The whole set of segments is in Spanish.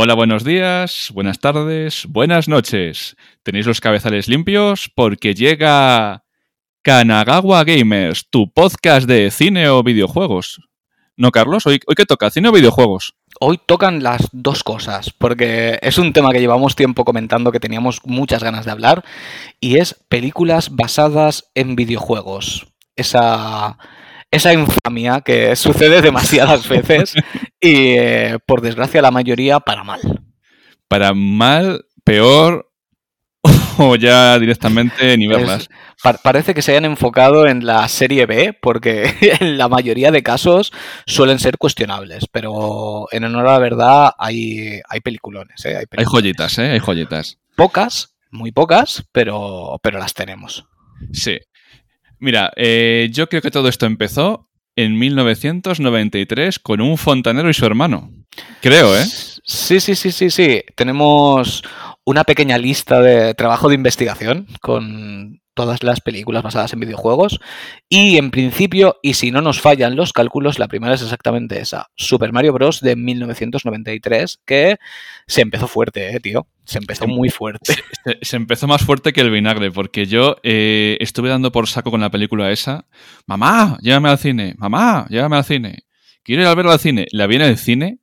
Hola, buenos días, buenas tardes, buenas noches. ¿Tenéis los cabezales limpios? Porque llega Kanagawa Gamers, tu podcast de cine o videojuegos. ¿No, Carlos? ¿Hoy, hoy qué toca? ¿Cine o videojuegos? Hoy tocan las dos cosas, porque es un tema que llevamos tiempo comentando que teníamos muchas ganas de hablar, y es películas basadas en videojuegos. Esa, esa infamia que sucede demasiadas veces y, eh, por desgracia, la mayoría para mal. Para mal, peor o ya directamente ni verlas. Es- pa- parece que se hayan enfocado en la serie B, porque en la mayoría de casos suelen ser cuestionables, pero en honor a la verdad hay, hay peliculones, ¿eh? Hay Hay peliculones. joyitas, ¿eh? Hay joyitas. Pocas, muy pocas, pero, pero las tenemos. Sí. Mira, eh, yo creo que todo esto empezó en 1993 con un fontanero y su hermano. Creo, ¿eh? Sí, sí, sí, sí, sí. Tenemos una pequeña lista de trabajo de investigación con todas las películas basadas en videojuegos. Y en principio, y si no nos fallan los cálculos, la primera es exactamente esa. Super Mario Bros. de 1993, que se empezó fuerte, eh, tío. Se empezó muy fuerte. Se, se empezó más fuerte que el vinagre, porque yo eh, estuve dando por saco con la película esa. Mamá, llévame al cine. Mamá, llévame al cine. Quiero ir a verla al cine. La vi en el cine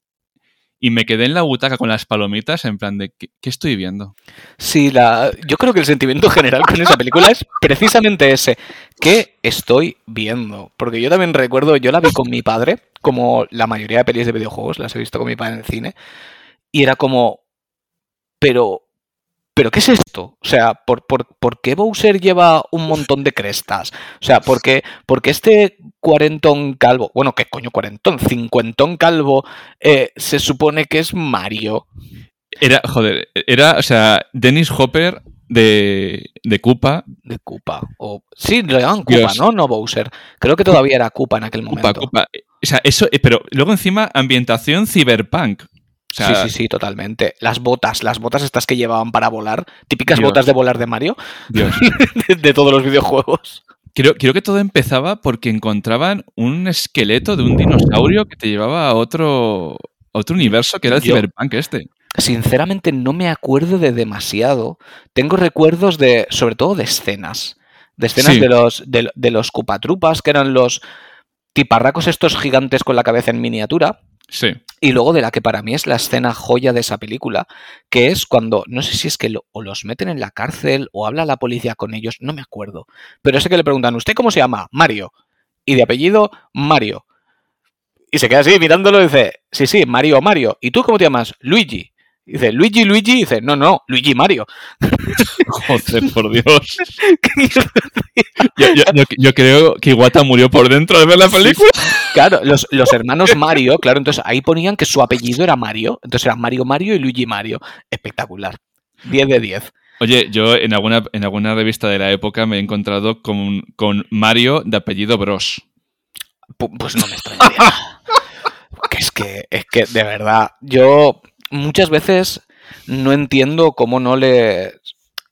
y me quedé en la butaca con las palomitas en plan de, ¿qué, estoy viendo? Sí, la, yo creo que el sentimiento general con esa película es precisamente ese. ¿Qué estoy viendo? Porque yo también recuerdo, yo la vi con mi padre, como la mayoría de pelis de videojuegos, las he visto con mi padre en el cine, y era como, pero, ¿pero qué es esto? O sea, ¿por, por, por qué Bowser lleva un montón de crestas? O sea, ¿por qué, porque este cuarentón calvo, bueno, ¿qué coño cuarentón? Cincuentón calvo eh, se supone que es Mario. Era, joder, era, o sea, Dennis Hopper de, de Koopa. De Koopa. O... Sí, lo llamaban Koopa. ¿no? No Bowser. Creo que todavía era Koopa en aquel momento. Koopa, Koopa. O sea, eso, eh, pero luego encima ambientación cyberpunk. O sea, sí, sí, sí, totalmente. Las botas, las botas estas que llevaban para volar, típicas Dios. botas de volar de Mario, Dios. de, de todos los videojuegos. Creo, creo que todo empezaba porque encontraban un esqueleto de un dinosaurio que te llevaba a otro, a otro universo que era el Yo- cyberpunk este. Sinceramente no me acuerdo de demasiado. Tengo recuerdos de, sobre todo de escenas. De escenas Sí. de los, de, de los Koopa-Trupas, que eran los tiparracos estos gigantes con la cabeza en miniatura. Sí. Y luego de la que para mí es la escena joya de esa película, que es cuando, no sé si es que o los meten en la cárcel o habla la policía con ellos, no me acuerdo. Pero sé que le preguntan, ¿usted cómo se llama? Mario. Y de apellido, Mario. Y se queda así mirándolo y dice, sí, sí, Mario, Mario. ¿Y tú cómo te llamas? Luigi. Y dice, Luigi, Luigi. Y dice, no, no, Luigi Mario. Joder, por Dios. Yo, yo- yo- yo creo que Iwata murió por dentro de ver la película. Claro, los, los hermanos Mario, claro, entonces ahí ponían que su apellido era Mario. Entonces era Mario Mario y Luigi Mario. Espectacular. 10 de 10. Oye, yo en alguna, en alguna revista de la época me he encontrado con, con Mario de apellido Bros. Pu- Pues no me extrañaría. Que es que, es que, de verdad, yo muchas veces no entiendo cómo no les,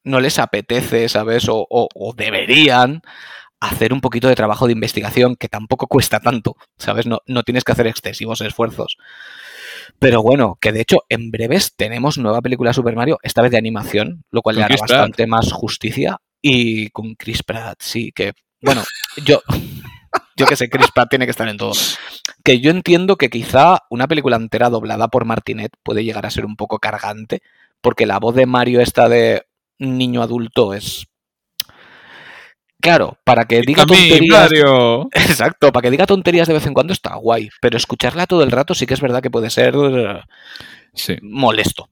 no les apetece, ¿sabes? O, o- o deberían hacer un poquito de trabajo de investigación que tampoco cuesta tanto, ¿sabes? No, no tienes que hacer excesivos esfuerzos. Pero bueno, que de hecho en breves tenemos nueva película de Super Mario, esta vez de animación, lo cual le hará bastante más justicia. Y con Chris Pratt, sí, que, bueno, yo, yo que sé, Chris Pratt tiene que estar en todo. Que yo entiendo que quizá una película entera doblada por Martinet puede llegar a ser un poco cargante, porque la voz de Mario esta de niño adulto es... Claro, para que diga mí, tonterías... Mario. Exacto, para que diga tonterías de vez en cuando está guay, pero escucharla todo el rato sí que es verdad que puede ser Sí. molesto.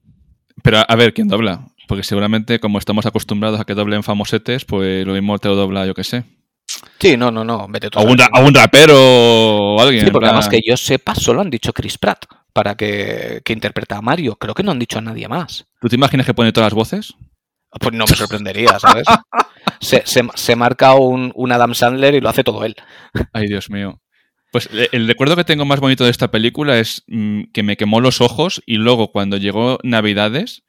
Pero a, a ver, ¿quién dobla? Porque seguramente, como estamos acostumbrados a que doblen famosetes, pues lo mismo te lo dobla, yo qué sé. Sí, no, no, no, vete a un, a rapero o alguien. Sí, porque además que yo sepa, solo han dicho Chris Pratt para que, que interpreta a Mario. Creo que no han dicho a nadie más. ¿Tú te imaginas que pone todas las voces? Pues no me sorprendería, ¿sabes? Se, se- se marca un, un Adam Sandler y lo hace todo él. Ay, Dios mío. Pues le- el recuerdo que tengo más bonito de esta película es mm, que me quemó los ojos y luego cuando llegó Navidades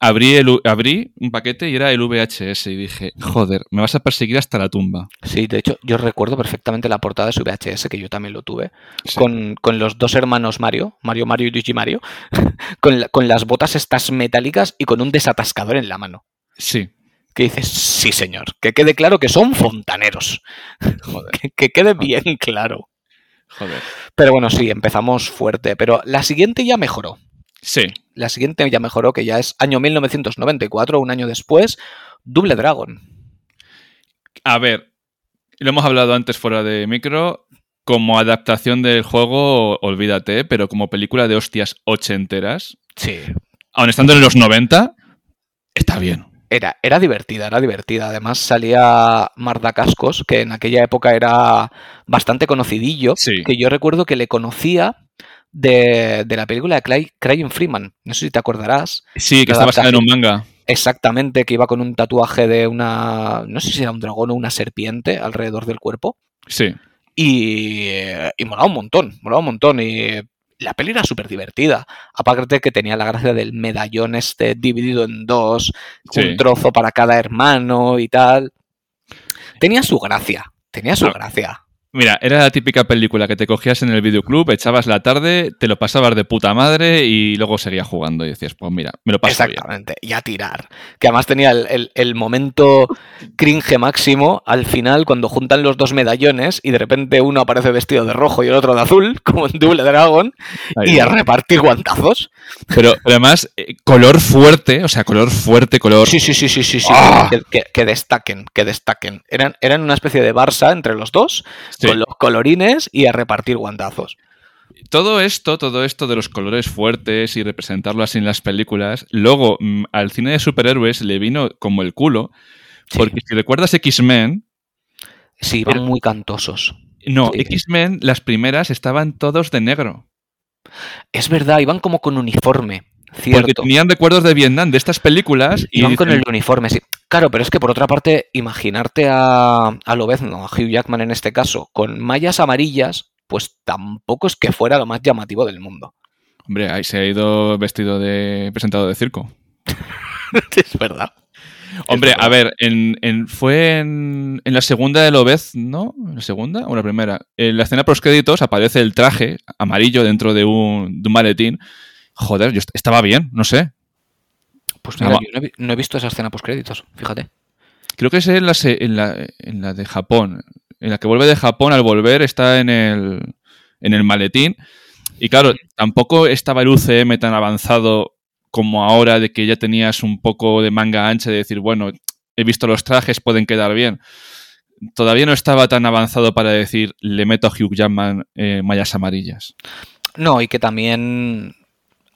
abrí, el, abrí un paquete y era el VHS y dije, joder, me vas a perseguir hasta la tumba. Sí, de hecho, yo recuerdo perfectamente la portada de su VHS, que yo también lo tuve, con, los dos hermanos Mario, Mario Mario y Luigi Mario, con, con las botas estas metálicas y con un desatascador en la mano. Sí. Que dices, sí señor, que quede claro que son fontaneros. que, que quede bien claro. Joder. Pero bueno, sí, empezamos fuerte. Pero la siguiente ya mejoró. Sí. La siguiente ya mejoró, que ya es año 1994, un año después, Double Dragon. A ver, lo hemos hablado antes fuera de micro. Como adaptación del juego, olvídate, pero como película de hostias ochenteras. Sí. Aun estando en los 90, está bien. Era, era divertida, era divertida. Además salía Marda Cascos, que en aquella época era bastante conocidillo. Sí. Que yo recuerdo que le conocía de, la película de Cry, Crying Freeman. No sé si te acordarás. Sí, que está basada en un manga. Exactamente, que iba con un tatuaje de una. No sé si era un dragón o una serpiente alrededor del cuerpo. Sí. Y, y molaba un montón, molaba un montón. Y la peli era súper divertida. Aparte que tenía la gracia del medallón este dividido en dos, un trozo para cada hermano y tal. Tenía su gracia, tenía su gracia. Mira, era la típica película que te cogías en el videoclub, echabas la tarde, te lo pasabas de puta madre y luego seguías jugando y decías, pues mira, me lo paso Exactamente, y a tirar. Que además tenía el, momento cringe máximo al final cuando juntan los dos medallones y de repente uno aparece vestido de rojo y el otro de azul, como en Double Dragon, y a repartir guantazos. Pero además, eh, color fuerte, o sea, color fuerte, color... Sí, sí, sí, sí, sí, sí. ¡Ah! Que, destaquen, que destaquen. Eran, eran una especie de Barça entre los dos con los colorines y a repartir guantazos. Todo esto, todo esto de los colores fuertes y representarlo así en las películas, luego mm, al cine de superhéroes le vino como el culo, porque si recuerdas X-Men... Sí, iban muy cantosos. No, X-Men, las primeras estaban todos de negro. Es verdad, iban como con uniforme. Cierto. Porque tenían recuerdos de Vietnam, de estas películas. Y iban con el uniforme, sí. Claro, pero es que por otra parte, imaginarte a, a Lobezno, a Hugh Jackman en este caso, con mallas amarillas, pues tampoco es que fuera lo más llamativo del mundo. Hombre, ahí se ha ido vestido de presentado de circo. es verdad. Hombre, a ver, en, fue en, la segunda de Lobez, ¿no? ¿En la segunda o la primera? En la escena post créditos aparece el traje amarillo dentro de un, de un maletín. Joder, yo estaba bien, no sé. Pues mira, yo no he, visto esa escena post créditos, fíjate. Creo que es en la, en, la, en la de Japón. En la que vuelve de Japón, al volver está en el, en el maletín. Y claro, tampoco estaba el UCM tan avanzado como ahora de que ya tenías un poco de manga ancha de decir, bueno, he visto los trajes, pueden quedar bien. Todavía no estaba tan avanzado para decir, le meto a Hugh Jackman eh, mallas amarillas. No, y que también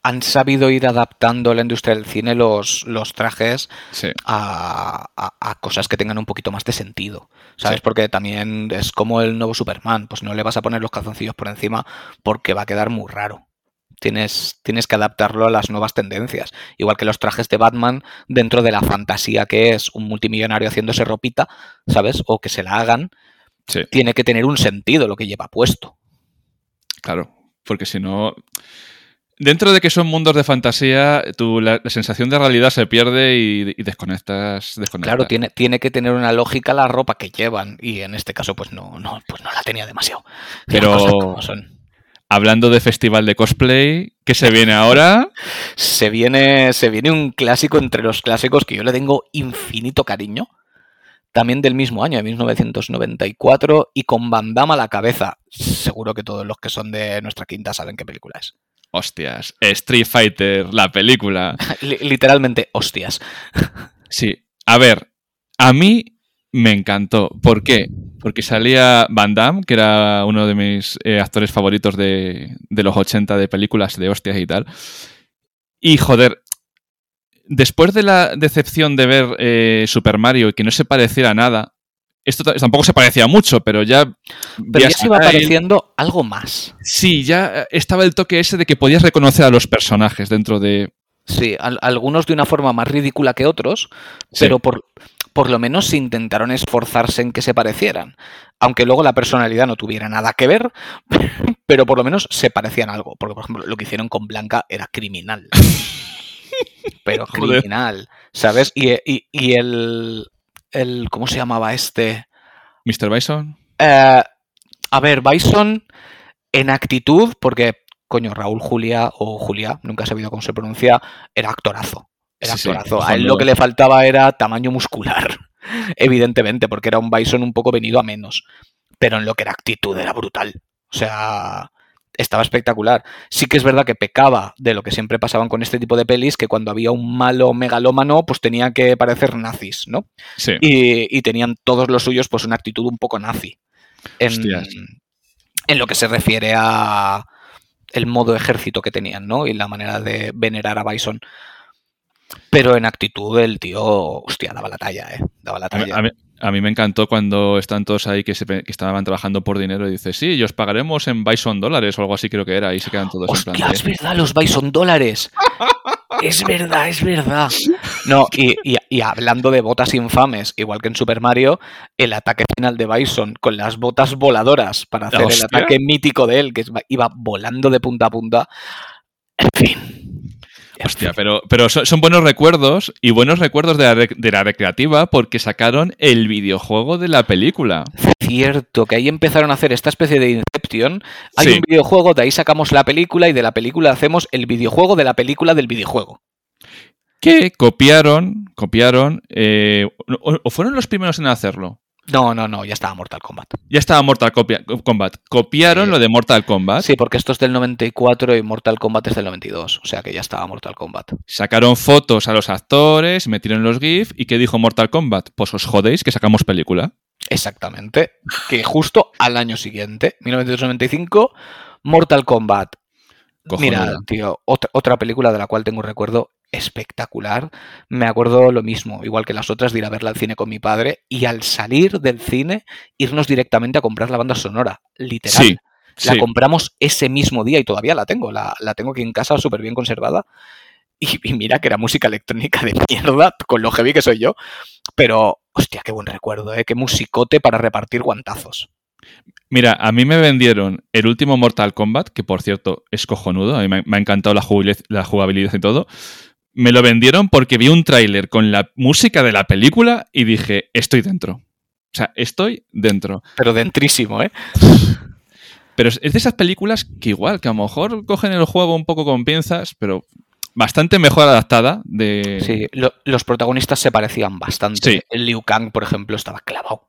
han sabido ir adaptando la industria del cine los, los trajes a, cosas que tengan un poquito más de sentido. ¿Sabes? Porque también es como el nuevo Superman. Pues no le vas a poner los calzoncillos por encima porque va a quedar muy raro. Tienes, tienes que adaptarlo a las nuevas tendencias. Igual que los trajes de Batman dentro de la fantasía que es un multimillonario haciéndose ropita, ¿sabes? O que se la hagan. Tiene que tener un sentido lo que lleva puesto. Claro, porque si no Dentro de que son mundos de fantasía, tu, la, sensación de realidad se pierde y, desconectas, Claro, tiene, tiene que tener una lógica la ropa que llevan. Y en este caso, pues no, no, pues no la tenía demasiado. Pero hablando de festival de cosplay, ¿qué se viene ahora? se viene, se viene un clásico entre los clásicos que yo le tengo infinito cariño. También del mismo año, de 1994, y con Van a la cabeza. Seguro que todos los que son de nuestra quinta saben qué película es. Hostias. Street Fighter, la película. Literalmente, hostias. sí. A ver, a mí me encantó. ¿Por qué? Porque salía Van Damme, que era uno de mis eh, actores favoritos de, los 80 de películas de hostias y tal. Y joder, después de la decepción de ver eh, Super Mario y que no se pareciera a nada, esto tampoco se parecía mucho, pero ya. Pero ya se iba pareciendo algo más. Sí, ya estaba el toque ese de que podías reconocer a los personajes dentro de. Sí, algunos de una forma más ridícula que otros, pero por, por lo menos intentaron esforzarse en que se parecieran. Aunque luego la personalidad no tuviera nada que ver, pero por lo menos se parecían algo. Porque, por ejemplo, lo que hicieron con Blanca era criminal. pero criminal, ¿sabes? Y, y- y el, el. ¿Cómo se llamaba este? Mr. Bison. Eh, a ver, Bison en actitud, porque, coño, Raúl Julia o Julia, nunca he sabido cómo se pronuncia, era actorazo. Era Sí, sí, actorazo. a él lo que le faltaba era tamaño muscular, evidentemente, porque era un Bison un poco venido a menos. Pero en lo que era actitud era brutal. O sea, estaba espectacular. Sí que es verdad que pecaba de lo que siempre pasaban con este tipo de pelis, que cuando había un malo megalómano, pues tenía que parecer nazis, ¿no? Sí. y, y tenían todos los suyos pues una actitud un poco nazi en, Hostias. en lo que se refiere a el modo ejército que tenían, ¿no? Y la manera de venerar a Bison. Pero en actitud el tío, hostia, daba la talla, ¿eh? Daba la A mí, talla. a mí- a mí me encantó cuando están todos ahí que, se que estaban trabajando por dinero y dice, sí, y os pagaremos en Bison dólares o algo así creo que era. Y se quedan todos en plan de- es verdad, los Bison dólares. Es verdad, es verdad. No, y, y- y hablando de botas infames, igual que en Super Mario, el ataque final de Bison con las botas voladoras para hacer el ataque mítico de él, que iba volando de punta a punta. En fin. Hostia, pero, pero son, son buenos recuerdos y buenos recuerdos de la, rec- de la recreativa porque sacaron el videojuego de la película. Cierto, que ahí empezaron a hacer esta especie de Inception. Hay Sí. un videojuego, de ahí sacamos la película y de la película hacemos el videojuego de la película del videojuego. Que copiaron, copiaron, eh, o, o fueron los primeros en hacerlo. No, no, no, ya estaba Mortal Kombat. Ya estaba Mortal Copia- Kombat. Copiaron Sí. lo de Mortal Kombat. Sí, porque esto es del 94 y Mortal Kombat es del 92, o sea que ya estaba Mortal Kombat. Sacaron fotos a los actores, metieron los GIF y ¿qué dijo Mortal Kombat? Pues os jodéis que sacamos película. Exactamente. Que justo al año siguiente, 1995, Mortal Kombat. Mira, tío, otra, otra película de la cual tengo un recuerdo espectacular. Me acuerdo lo mismo, igual que las otras, de ir a verla al cine con mi padre y al salir del cine, irnos directamente a comprar la banda sonora. Literal. Sí, La sí. compramos ese mismo día y todavía la tengo. La, la tengo aquí en casa súper bien conservada. Y, y mira que era música electrónica de mierda, con lo heavy que soy yo. Pero, hostia, qué buen recuerdo, ¿eh? Qué musicote para repartir guantazos. Mira, a mí me vendieron el último Mortal Kombat, que por cierto es cojonudo, a mí me, ha encantado la jugabilidad, la jugabilidad y todo. Me lo vendieron porque vi un tráiler con la música de la película y dije, estoy dentro. O sea, estoy dentro. Pero dentrísimo, ¿eh? Pero es es de esas películas que igual, que a lo mejor cogen el juego un poco con pinzas, pero bastante mejor adaptada de... Sí, lo- los protagonistas se parecían bastante. Sí. El Liu Kang, por ejemplo, estaba clavado.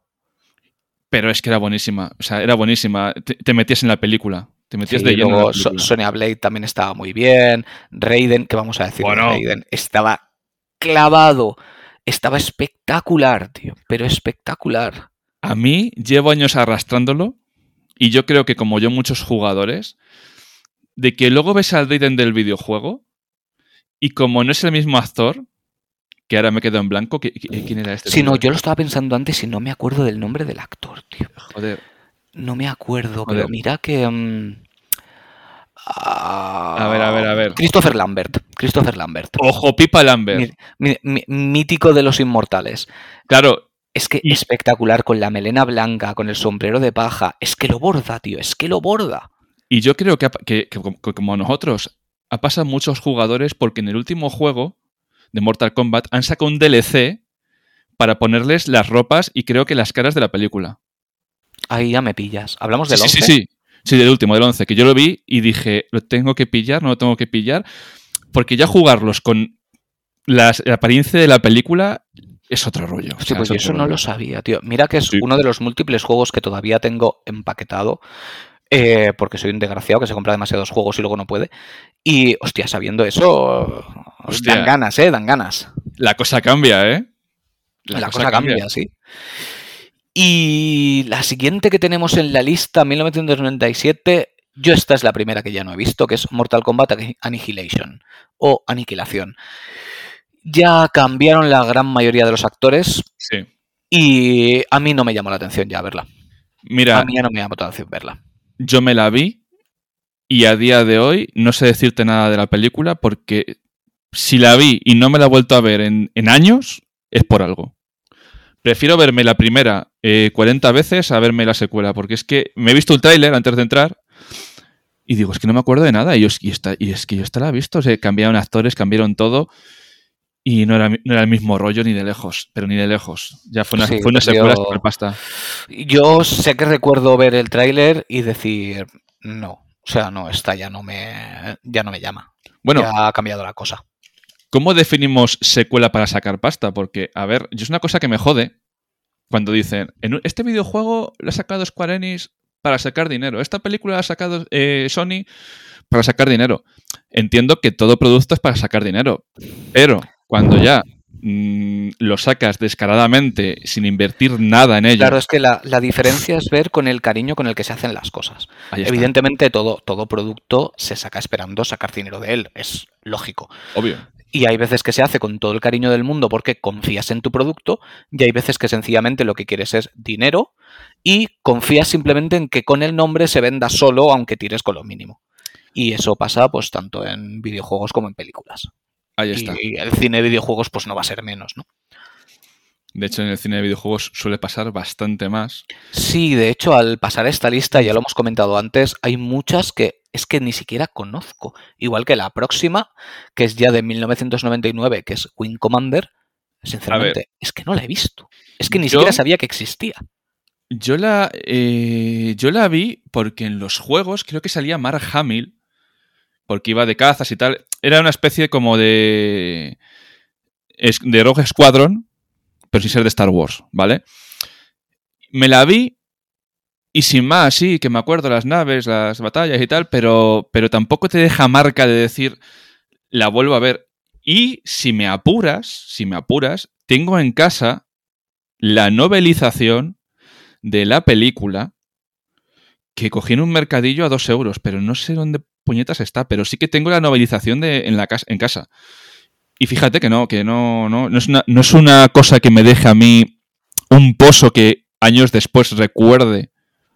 Pero es que era buenísima. O sea, era buenísima. Te, te metías en la película. Te metías Sí, de lleno en la luego So- película. Sonya Blade también estaba muy bien. Raiden, ¿qué vamos a decir? Bueno. Raiden estaba clavado. Estaba espectacular, tío. Pero espectacular. A mí llevo años arrastrándolo y yo creo que como yo muchos jugadores, de que luego ves al Raiden del videojuego y como no es el mismo actor, que ahora me quedo en blanco, ¿qui- qui- ¿quién era este? Si no, yo lo estaba pensando antes y no me acuerdo del nombre del actor, tío. Joder. No me acuerdo, Joder. pero mira que. mm, A ver, a ver, a ver. Christopher Lambert. Christopher Lambert. Ojo, Pipa Lambert. Mi- mi- mi- mítico de los inmortales. Claro, Es que Y- espectacular, con la melena blanca, con el sombrero de paja. Es que lo borda, tío. Es que lo borda. y yo creo que, que como nosotros, ha pasado muchos jugadores porque en el último juego de Mortal Kombat han sacado un DLC para ponerles las ropas y creo que las caras de la película. Ahí ya me pillas. ¿Hablamos del sí, 11? sí, sí, sí. Sí, del último, del 11, que yo lo vi y dije, ¿lo tengo que pillar? ¿No lo tengo que pillar? Porque ya jugarlos con las- la apariencia de la película es otro rollo. O sea, pues es yo eso no lo sabía, tío. Mira que es Sí. uno de los múltiples juegos que todavía tengo empaquetado. eh, porque soy un desgraciado que se compra demasiados juegos y luego no puede. Y, hostia, sabiendo eso, Hostia. dan ganas, ¿eh? Dan ganas. La cosa cambia, ¿eh? La, cosa, cambia, sí. Y la siguiente que tenemos en la lista, 1997, yo esta es la primera que ya no he visto, que es Mortal Kombat Annihilation o Aniquilación. Ya cambiaron la gran mayoría de los actores Sí. y a mí no me llamó la atención ya verla. Mira, A mí ya no me llamó la atención verla. yo me la vi y a día de hoy no sé decirte nada de la película porque si la vi y no me la he vuelto a ver en, en años, es por algo. Prefiero verme la primera eh, 40 veces a verme la secuela, porque es que me he visto el tráiler antes de entrar y digo, es que no me acuerdo de nada. Y, yo, y, esta- y es que yo esta la he visto, o sea, cambiaron actores, cambiaron todo. y no era, no era el mismo rollo ni de lejos, pero ni de lejos. Ya fue una, Sí, fue una secuela yo- super pasta. Yo sé que recuerdo ver el tráiler y decir, no, o sea, no, esta ya no me, ya no me llama. Bueno, ya ha cambiado la cosa. ¿cómo definimos secuela para sacar pasta? Porque, a ver, yo es una cosa que me jode cuando dicen, en este videojuego lo ha sacado Square Enix para sacar dinero, esta película la ha sacado eh, Sony para sacar dinero. Entiendo que todo producto es para sacar dinero, pero cuando ya mm, lo sacas descaradamente sin invertir nada en ello, Claro, es que la, la diferencia es ver con el cariño con el que se hacen las cosas. Evidentemente, todo, todo producto se saca esperando sacar dinero de él, es lógico. obvio. Y hay veces que se hace con todo el cariño del mundo porque confías en tu producto y hay veces que sencillamente lo que quieres es dinero y confías simplemente en que con el nombre se venda solo aunque tires con lo mínimo. Y eso pasa pues tanto en videojuegos como en películas. Ahí Y, el cine de videojuegos pues no va a ser menos, ¿no? De hecho, en el cine de videojuegos suele pasar bastante más. Sí, de hecho, al pasar esta lista, ya lo hemos comentado antes, hay muchas que es que ni siquiera conozco. Igual que la próxima, que es ya de 1999, que es Wing Commander, sinceramente, es que no la he visto. Es que ni Yo- siquiera sabía que existía. Yo la, eh, yo la vi porque en los juegos creo que salía Mark Hamill, porque iba de cazas y tal. Era una especie como de. de Rogue Squadron, pero sin ser de Star Wars, ¿vale? Me la vi y sin más, sí, que me acuerdo las naves, las batallas y tal, pero, pero tampoco te deja marca de decir, la vuelvo a ver. Y si me apuras, si me apuras, tengo en casa la novelización de la película que cogí en un mercadillo a dos euros, pero no sé dónde puñetas está, pero sí que tengo la novelización de, en, la casa, en casa. Y fíjate que no, que no, no, no, es una, no es una cosa que me deje a mí un pozo que años después recuerde.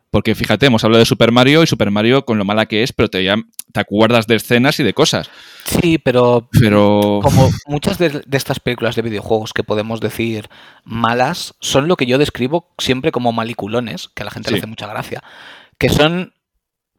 Porque fíjate, hemos hablado de Super Mario y Super Mario con lo mala que es, pero te, ya, te acuerdas de escenas y de cosas. Sí, pero Pero. como muchas de, de estas películas de videojuegos que podemos decir malas, son lo que yo describo siempre como maliculones, que a la gente le hace mucha gracia, que son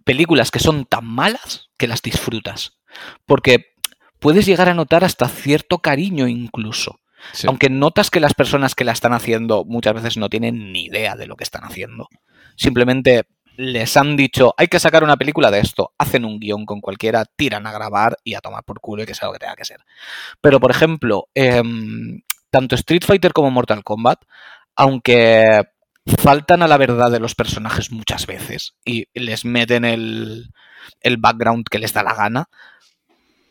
películas que son tan malas que las disfrutas. Porque puedes llegar a notar hasta cierto cariño incluso. sí. Aunque notas que las personas que la están haciendo muchas veces no tienen ni idea de lo que están haciendo. Simplemente les han dicho, hay que sacar una película de esto, hacen un guion con cualquiera, tiran a grabar y a tomar por culo y que sea lo que tenga que ser. Pero, por ejemplo, em, tanto Street Fighter como Mortal Kombat, aunque faltan a la verdad de los personajes muchas veces y les meten el, el background que les da la gana,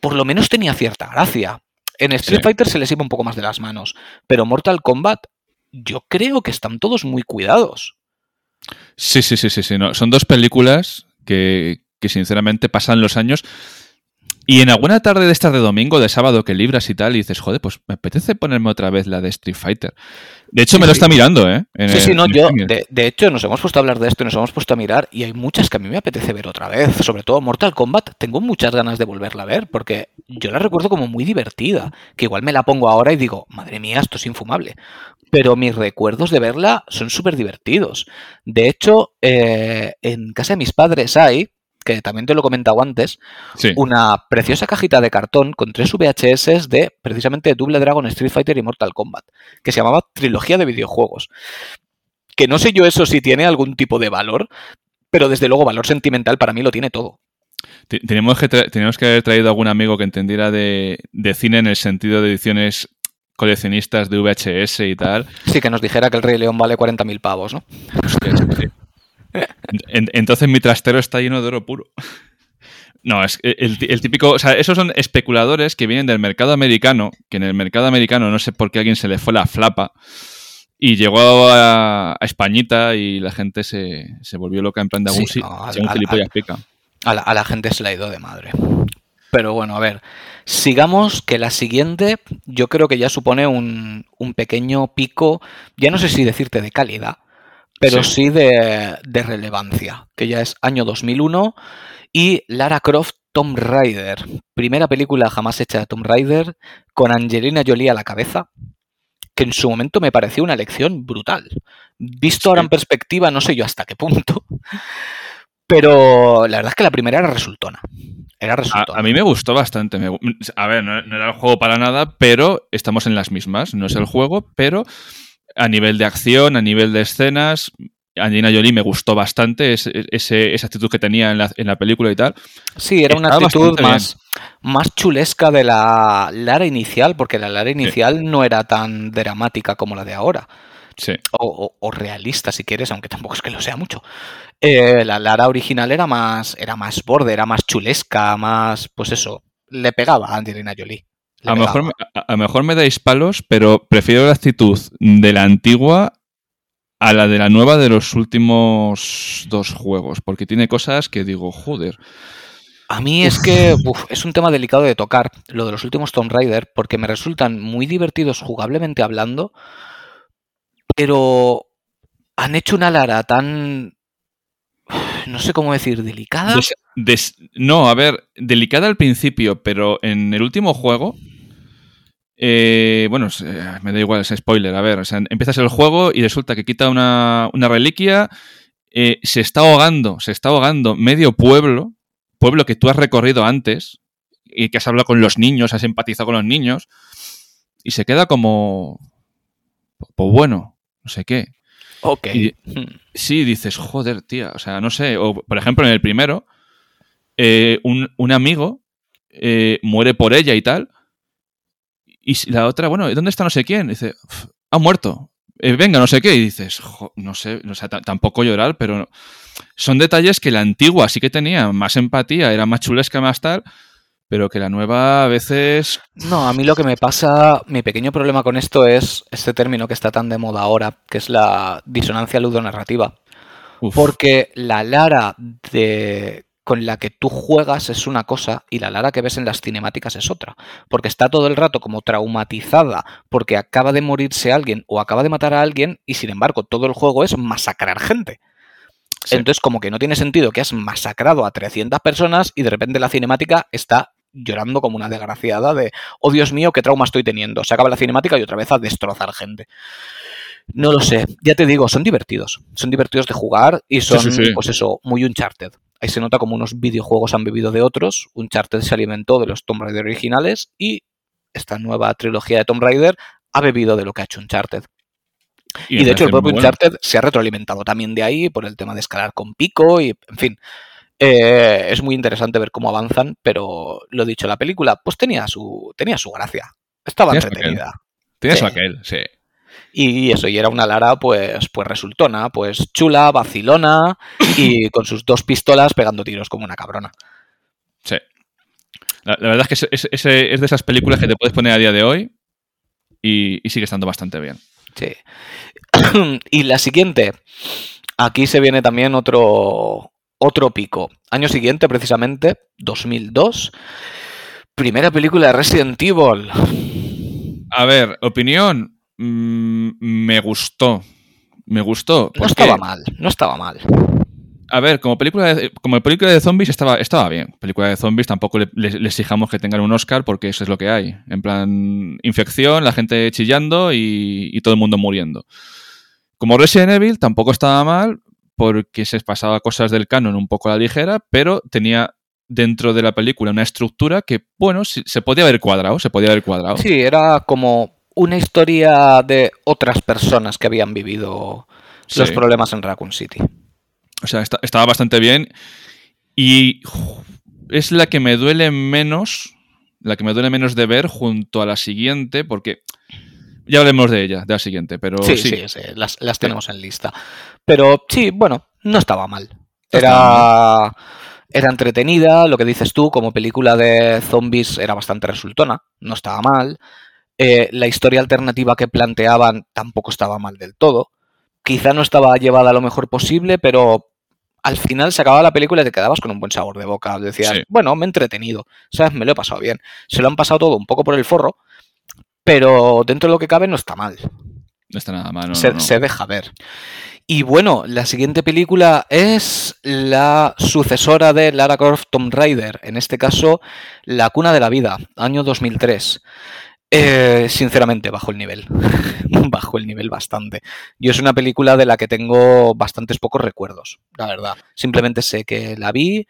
por lo menos tenía cierta gracia. En Street Sí. Fighter se les iba un poco más de las manos, pero Mortal Kombat yo creo que están todos muy cuidados. Sí, sí, sí, sí, sí. No. Son dos películas que, que sinceramente pasan los años. Y en alguna tarde de estas de domingo, de sábado que libras y tal, y dices, joder, pues me apetece ponerme otra vez la de Street Fighter. De hecho, Sí, me lo sí. está mirando, ¿eh? En Sí, el- sí, no, yo, de, de hecho, nos hemos puesto a hablar de esto y nos hemos puesto a mirar y hay muchas que a mí me apetece ver otra vez, sobre todo Mortal Kombat, tengo muchas ganas de volverla a ver porque yo la recuerdo como muy divertida, que igual me la pongo ahora y digo, madre mía, esto es infumable, pero mis recuerdos de verla son súper divertidos. De hecho, eh, en casa de mis padres hay, que también te lo he comentado antes, Sí. una preciosa cajita de cartón con tres VHS de precisamente Double Dragon, Street Fighter y Mortal Kombat, que se llamaba Trilogía de Videojuegos. Que no sé yo eso si tiene algún tipo de valor, pero desde luego valor sentimental para mí lo tiene todo. Te- Tenemos que, tenemos que haber traído algún amigo que entendiera de, de cine en el sentido de ediciones coleccionistas de VHS y tal. Sí que nos dijera que el Rey León vale 40.000 pavos, ¿no? Hostia, sí, entonces mi trastero está lleno de oro puro. No, es el, el típico. O sea, esos son especuladores que vienen del mercado americano, que en el mercado americano no sé por qué a alguien se le fue la flapa y llegó a, a Españita y la gente se, se volvió loca en plan de algún sí, no, pica. A la, a la gente se la ha ido de madre. Pero bueno, a ver, sigamos que la siguiente yo creo que ya supone un, un pequeño pico, ya no sé si decirte de calidad, pero Sí. sí, de, de relevancia, que ya es año 2001 y Lara Croft Tomb Raider, primera película jamás hecha de Tomb Raider, con Angelina Jolie a la cabeza, que en su momento me pareció una elección brutal. Visto ahora en perspectiva, no sé yo hasta qué punto, Pero la verdad es que la primera era resultona. Era. A, a mí me gustó bastante. Me, a ver, no, no, era el juego para nada, pero estamos en las mismas. No es el juego, pero a nivel de acción, a nivel de escenas, Angelina Jolie me gustó bastante esa actitud que tenía en la, en la, película y tal. Sí, era una Estaba actitud más, más chulesca de la Lara inicial, porque la Lara inicial sí. no era tan dramática como la de ahora. Sí. O, o, o, realista, si quieres, aunque tampoco es que lo sea mucho. Eh, la Lara original era más, era más borde, era más chulesca, más, pues eso, le pegaba a Angelina Jolie. A lo, mejor, a, mejor me dais palos, pero prefiero la actitud de la antigua a la de la nueva de los últimos dos juegos, porque tiene cosas que digo, joder. A mí es que uf, es un tema delicado de tocar, lo de los últimos Tomb Raider, porque me resultan muy divertidos jugablemente hablando, pero han hecho una Lara tan... No sé cómo decir, delicada. Des, des, no, a ver, delicada al principio, pero en el último juego eh, bueno, me da igual, es spoiler. A ver, o sea, empiezas el juego y resulta que quita una, una reliquia, eh, se está ahogando, se está ahogando medio pueblo, pueblo que tú has recorrido antes y que has hablado con los niños, has empatizado con los niños, y se queda como, pues bueno, no sé qué. Ok. Y, sí, dices, joder, tía, o sea, no sé, o por ejemplo en el primero, eh, un, un, amigo eh, muere por ella y tal, y la otra, bueno, ¿dónde está no sé quién? dice, ha muerto. Eh, venga, no sé qué. Y dices, no sé, o sea, tampoco llorar, pero son detalles que la antigua sí que tenía más empatía, era más chulesca, más tal, pero que la nueva a veces... No, a mí lo que me pasa, mi pequeño problema con esto es este término que está tan de moda ahora, que es la disonancia ludonarrativa. Uf. Porque la Lara de con la que tú juegas es una cosa y la Lara que ves en las cinemáticas es otra. Porque está todo el rato como traumatizada porque acaba de morirse alguien o acaba de matar a alguien y sin embargo todo el juego es masacrar gente. Sí. Entonces como que no tiene sentido que has masacrado a 300 personas y de repente la cinemática está llorando como una desgraciada de, oh Dios mío, qué trauma estoy teniendo. Se acaba la cinemática y otra vez a destrozar gente. No lo sé, ya te digo, son divertidos. Son divertidos de jugar y son, sí, sí, pues eso, muy Uncharted. Ahí se nota como unos videojuegos han bebido de otros. Uncharted se alimentó de los Tomb Raider originales y esta nueva trilogía de Tomb Raider ha bebido de lo que ha hecho Uncharted. Y, y de hecho el propio Uncharted bueno. se ha retroalimentado también de ahí por el tema de escalar con pico y, en fin, eh, es muy interesante ver cómo avanzan, pero lo dicho, la película pues tenía su, tenía su gracia. Estaba entretenida. Sí. su aquel, sí. Y eso, y era una Lara, pues, pues resultona, pues chula, vacilona y con sus dos pistolas pegando tiros como una cabrona. Sí. La, la verdad es que es, es, es, de esas películas que te puedes poner a día de hoy y, y sigue estando bastante bien. Sí. y la siguiente. Aquí se viene también otro, otro pico. Año siguiente, precisamente, 2002. Primera película de Resident Evil. A ver, opinión mmm, me gustó. Me gustó. No estaba mal, no estaba mal. A ver, como película de, como película de zombies estaba, estaba bien. Película de zombies tampoco le, le, le, exijamos que tengan un Oscar porque eso es lo que hay. En plan, infección, la gente chillando y, y todo el mundo muriendo. Como Resident Evil tampoco estaba mal porque se pasaba cosas del canon un poco a la ligera, pero tenía dentro de la película una estructura que, bueno, se podía haber cuadrado, se podía haber cuadrado. Sí, era como una historia de otras personas que habían vivido sí. los problemas en Raccoon City. O sea, está, estaba bastante bien y es la que me duele menos, la que me duele menos de ver junto a la siguiente, porque ya hablemos de ella, de la siguiente, pero sí, sí, sí, sí las, las, tenemos sí. en lista. Pero sí, bueno, no estaba mal. Era, era entretenida, lo que dices tú, como película de zombies era bastante resultona, no estaba mal. Eh, la historia alternativa que planteaban tampoco estaba mal del todo. Quizá no estaba llevada lo mejor posible, pero al final se acababa la película y te quedabas con un buen sabor de boca. Decías, sí. bueno, me he entretenido, ¿sabes? Me lo he pasado bien. Se lo han pasado todo un poco por el forro, pero dentro de lo que cabe no está mal. No está nada mal. No, se, no, no. se deja ver. Y bueno, la siguiente película es la sucesora de Lara Croft Tomb Raider, en este caso La cuna de la vida, año 2003. Eh, sinceramente, bajo el nivel. bajo el nivel bastante. Yo es una película de la que tengo bastantes pocos recuerdos, la verdad. Simplemente sé que la vi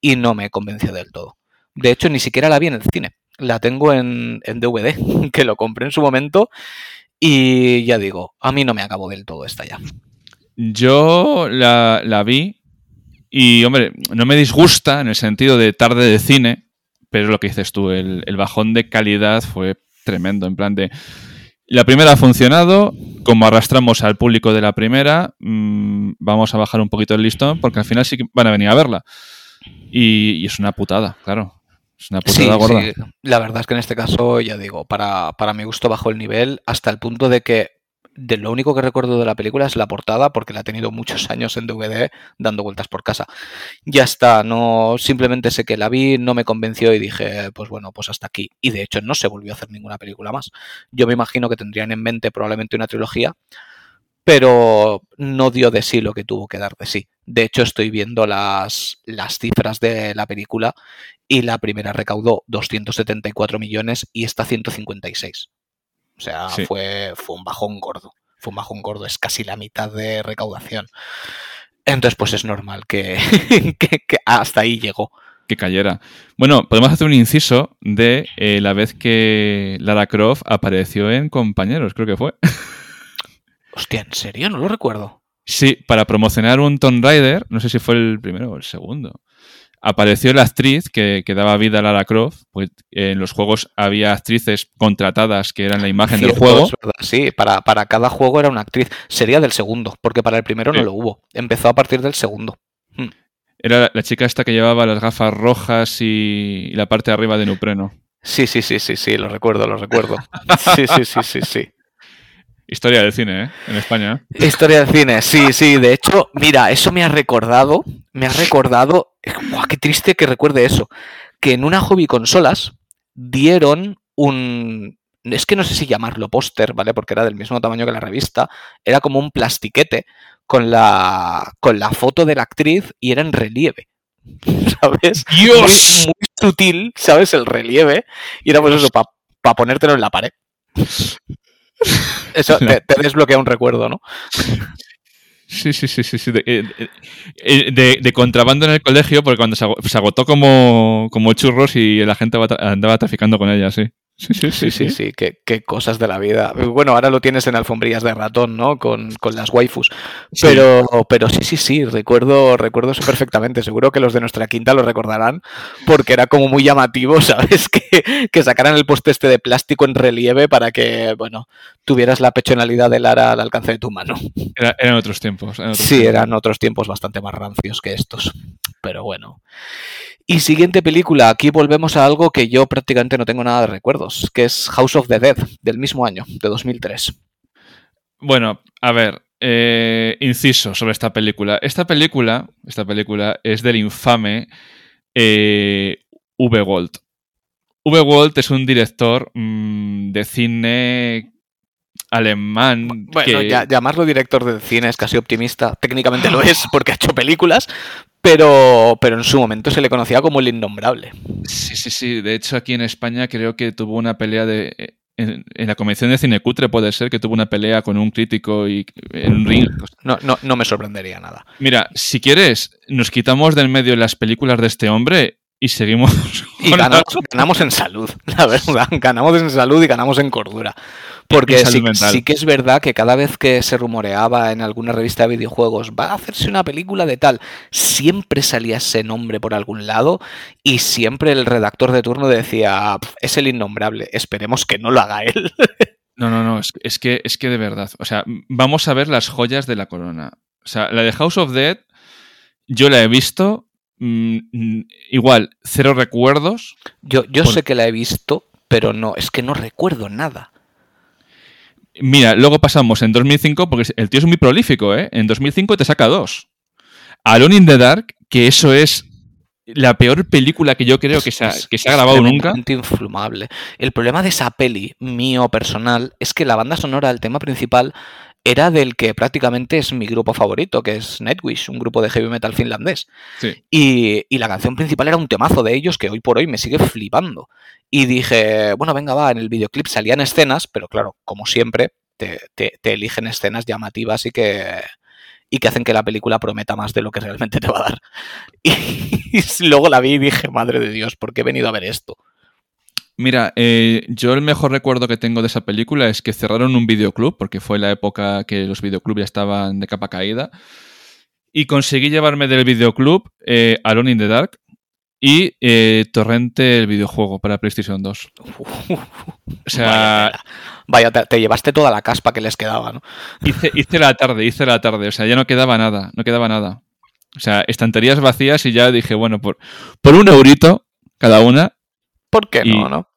y no me convenció del todo. De hecho, ni siquiera la vi en el cine. La tengo en, DVD, que lo compré en su momento. Y ya digo, a mí no me acabó del todo esta ya. Yo la, la vi y, hombre, no me disgusta en el sentido de tarde de cine, pero lo que dices tú, el, el bajón de calidad fue tremendo. En plan de. La primera ha funcionado, como arrastramos al público de la primera, mmm, vamos a bajar un poquito el listón porque al final sí que van a venir a verla. Y, y es una putada, claro. Es una putada Sí, gorda. sí, la verdad es que en este caso, ya digo, para, para mi gusto bajó el nivel hasta el punto de que de lo único que recuerdo de la película es la portada, porque la he tenido muchos años en DVD dando vueltas por casa. Ya está, no simplemente sé que la vi, no me convenció y dije, pues bueno, pues hasta aquí. Y de hecho no se volvió a hacer ninguna película más. Yo me imagino que tendrían en mente probablemente una trilogía, pero no dio de sí lo que tuvo que dar de sí. De hecho, estoy viendo las, las cifras de la película y la primera recaudó 274 millones y esta 156. O sea, Sí. fue, fue un bajón gordo. Fue un bajón gordo, es casi la mitad de recaudación. Entonces, pues es normal que, que- que hasta ahí llegó. Que cayera. Bueno, podemos hacer un inciso de eh, la vez que Lara Croft apareció en Compañeros, creo que fue. Hostia, ¿en serio? No lo recuerdo. Sí, para promocionar un Tomb Raider, no sé si fue el primero o el segundo, apareció la actriz que, que daba vida a Lara Croft. Pues en los juegos había actrices contratadas que eran la imagen del juego. Sí, para, para cada juego era una actriz. Sería del segundo, porque para el primero no lo hubo. Empezó a partir del segundo. Era la, chica esta que llevaba las gafas rojas y, y la parte de arriba de neopreno. Sí, sí, sí, sí, sí, lo recuerdo, lo recuerdo. Sí, sí, sí, sí, sí. Historia del cine, ¿eh? En España. Historia del cine, sí, sí. De hecho, mira, eso me ha recordado, me ha recordado, ¡buah, qué triste que recuerde eso, que en una hobby consolas dieron un, es que no sé si llamarlo póster, ¿vale? Porque era del mismo tamaño que la revista, era como un plastiquete con la, con la foto de la actriz y era en relieve, ¿sabes? Muy, muy sutil, ¿sabes? El relieve y era pues eso, para ponértelo en la pared. Eso te, te, desbloquea un recuerdo, ¿no? Sí, sí, sí, sí. sí. De, de, de, de, contrabando en el colegio, porque cuando se, se agotó como, como, churros y la gente andaba traficando con ella, sí. Sí, sí, sí, sí, sí. Qué, qué, cosas de la vida. Bueno, ahora lo tienes en alfombrillas de ratón, ¿no? Con, con las waifus. Pero, sí. pero sí, sí, sí, recuerdo, recuerdo eso perfectamente. Seguro que los de nuestra quinta lo recordarán, porque era como muy llamativo, ¿sabes? Que, que sacaran el poste este de plástico en relieve para que, bueno, tuvieras la pechonalidad de Lara al alcance de tu mano. Era, eran otros tiempos. Eran otros sí, tiempos. eran otros tiempos bastante más rancios que estos. Pero bueno. Y siguiente película, aquí volvemos a algo que yo prácticamente no tengo nada de recuerdos, que es House of the Dead, del mismo año, de 2003. Bueno, a ver, eh, inciso sobre esta película. Esta película, esta película es del infame eh, V. Gold. V. Gold es un director mmm, de cine alemán. Bueno, que... ya, llamarlo director de cine es casi optimista. Técnicamente lo es porque ha hecho películas, pero, pero en su momento se le conocía como el innombrable. Sí, sí, sí. De hecho, aquí en España creo que tuvo una pelea de. En, en, la convención de cine cutre puede ser que tuvo una pelea con un crítico y en un ring. No, no, no me sorprendería nada. Mira, si quieres, nos quitamos del medio las películas de este hombre y seguimos. Y ganamos, ganamos, en salud, la verdad. Ganamos en salud y ganamos en cordura. Porque sí, sí, que es verdad que cada vez que se rumoreaba en alguna revista de videojuegos va a hacerse una película de tal, siempre salía ese nombre por algún lado y siempre el redactor de turno decía, es el innombrable, esperemos que no lo haga él. No, no, no, es, es, que, es que de verdad, o sea, vamos a ver las joyas de la corona. O sea, la de House of Dead, yo la he visto, mmm, igual, cero recuerdos. Yo, yo por... sé que la he visto, pero no, es que no recuerdo nada. Mira, luego pasamos en 2005, porque el tío es muy prolífico, ¿eh? En 2005 te saca dos. Alone in the Dark, que eso es la peor película que yo creo que se ha, que se ha grabado nunca. infumable. El problema de esa peli, mío personal, es que la banda sonora del tema principal era del que prácticamente es mi grupo favorito, que es Nightwish, un grupo de heavy metal finlandés. Sí. Y, y la canción principal era un temazo de ellos que hoy por hoy me sigue flipando. Y dije, bueno, venga, va, en el videoclip salían escenas, pero claro, como siempre, te, te- te eligen escenas llamativas y que, y que hacen que la película prometa más de lo que realmente te va a dar. Y, luego la vi y dije, madre de Dios, ¿por qué he venido a ver esto? Mira, eh, yo el mejor recuerdo que tengo de esa película es que cerraron un videoclub, porque fue la época que los videoclubs ya estaban de capa caída, y conseguí llevarme del videoclub eh, Alone in the Dark y eh, Torrente el videojuego para PlayStation 2. O sea, Vaya, te, te llevaste toda la caspa que les quedaba, ¿no? hice, hice la tarde, hice la tarde, o sea, ya no quedaba nada, no quedaba nada. O sea, estanterías vacías y ya dije, bueno, por, por un eurito cada una, ¿Por qué Y- no, no?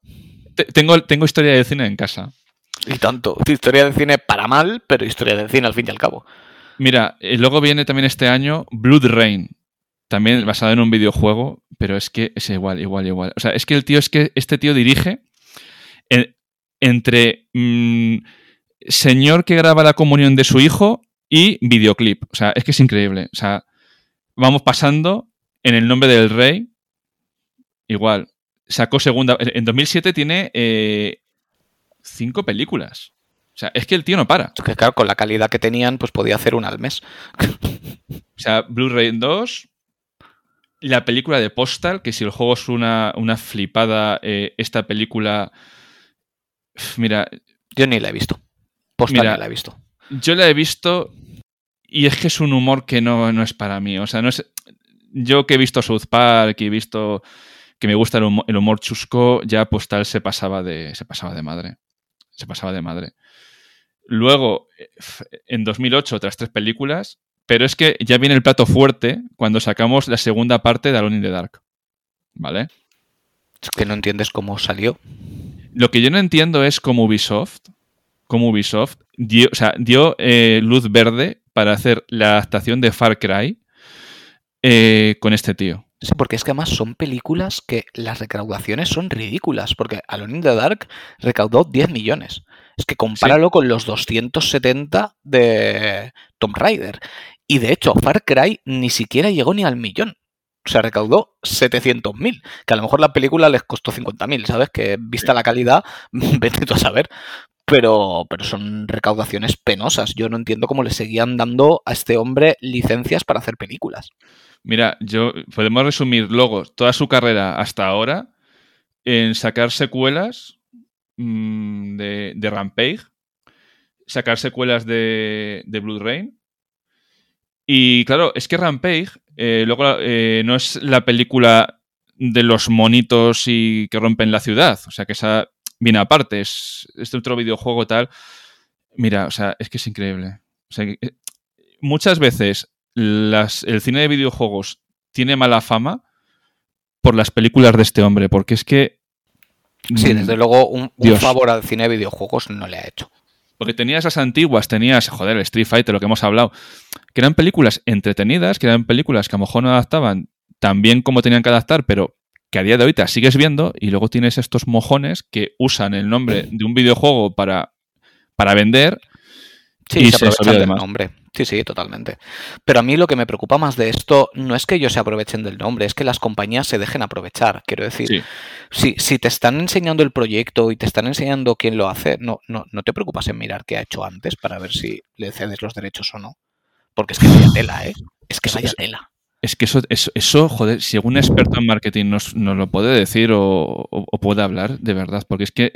Tengo, tengo historia de cine en casa. Y tanto. Historia de cine para mal, pero historia de cine al fin y al cabo. Mira, eh, luego viene también este año Blood Rain, también basado en un videojuego, pero es que es igual, igual, igual. O sea, es que el tío, es que este tío dirige en- entre mm, señor que graba la comunión de su hijo y videoclip. O sea, es que es increíble. O sea, vamos pasando en el nombre del rey, igual. Sacó segunda. En 2007 tiene eh, cinco películas. O sea, es que el tío no para. Que claro, con la calidad que tenían, pues podía hacer una al mes. O sea, Blu-ray 2, la película de Postal, que si el juego es una, una flipada, eh, esta película. Mira, Yo ni la he visto. Postal Mira, ni la he visto. yo la he visto y es que es un humor que no, no es para mí. O sea, no es. Yo que he visto South Park y he visto que me gusta el humor, el humor chusco, ya Postal se pasaba de, se pasaba de madre. Se pasaba de madre. Luego, eh, en 2008, otras tres películas, pero es que ya viene el plato fuerte cuando sacamos la segunda parte de Alone in the Dark. ¿Vale? Es que no entiendes cómo salió. Lo que yo no entiendo es cómo Ubisoft, cómo Ubisoft dio, o sea, dio eh, luz verde para hacer la adaptación de Far Cry eh, con este tío. Sí, porque es que además son películas que las recaudaciones son ridículas. Porque Alone in the Dark recaudó 10 millones. Es que compáralo con los 270 de Tomb Raider. Y de hecho, Far Cry ni siquiera llegó ni al millón. O sea, recaudó 700.000. Que a lo mejor la película les costó 50.000, ¿sabes? Que vista la calidad, vete tú a saber. Pero, pero son recaudaciones penosas. Yo no entiendo cómo le seguían dando a este hombre licencias para hacer películas. Mira, yo podemos resumir luego toda su carrera hasta ahora en sacar secuelas mm, de, de Rampage, sacar secuelas de, de Blood Rain. Y claro, es que Rampage eh, luego eh, no es la película de los monitos y que rompen la ciudad. O sea, que esa viene aparte. Es este otro videojuego tal. Mira, o sea, es que es increíble. O sea, que, eh, muchas veces las, el cine de videojuegos tiene mala fama por las películas de este hombre, porque es que... Sí, mm, desde luego un, favor al cine de videojuegos no le ha hecho. Porque tenías esas antiguas, tenías, joder, el Street Fighter, lo que hemos hablado, que eran películas entretenidas, que eran películas que a lo mejor no adaptaban tan bien como tenían que adaptar, pero que a día de hoy te las sigues viendo y luego tienes estos mojones que usan el nombre de un videojuego para, para vender. Sí, Y se se aprovechan del nombre. Sí, sí, totalmente. Pero a mí lo que me preocupa más de esto no es que ellos se aprovechen del nombre, es que las compañías se dejen aprovechar. Quiero decir, Sí. si, si te están enseñando el proyecto y te están enseñando quién lo hace, no, no, no te preocupas en mirar qué ha hecho antes para ver si le cedes los derechos o no. Porque es que vaya tela, ¿eh? Es que vaya tela. Es que eso, eso, eso, joder, si algún experto en marketing nos, nos lo puede decir o, o- o puede hablar, de verdad, porque es que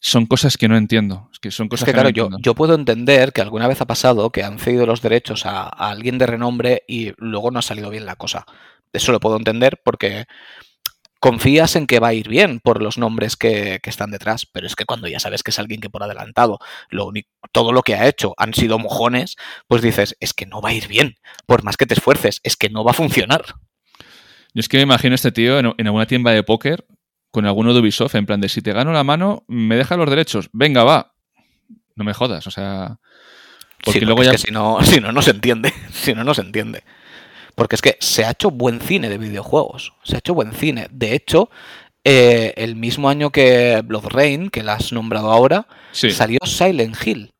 son cosas que no entiendo. Es que son cosas que que, claro, no yo, yo puedo entender que alguna vez ha pasado que han cedido los derechos a, a alguien de renombre y luego no ha salido bien la cosa. Eso lo puedo entender porque confías en que va a ir bien por los nombres que, que están detrás, pero es que cuando ya sabes que es alguien que por adelantado lo uni- todo lo que ha hecho han sido mojones, pues dices, es que no va a ir bien, por más que te esfuerces, es que no va a funcionar. Yo es que me imagino a este tío en, en alguna tienda de póker con alguno de Ubisoft, en plan de si te gano la mano, me deja los derechos. Venga, va. No me jodas, o sea. Porque Sí, luego ya. si no, si no, no se entiende. Si no, no se entiende. Porque es que se ha hecho buen cine de videojuegos. Se ha hecho buen cine. De hecho, eh, el mismo año que Blood Rain, que la has nombrado ahora, Sí, salió Silent Hill.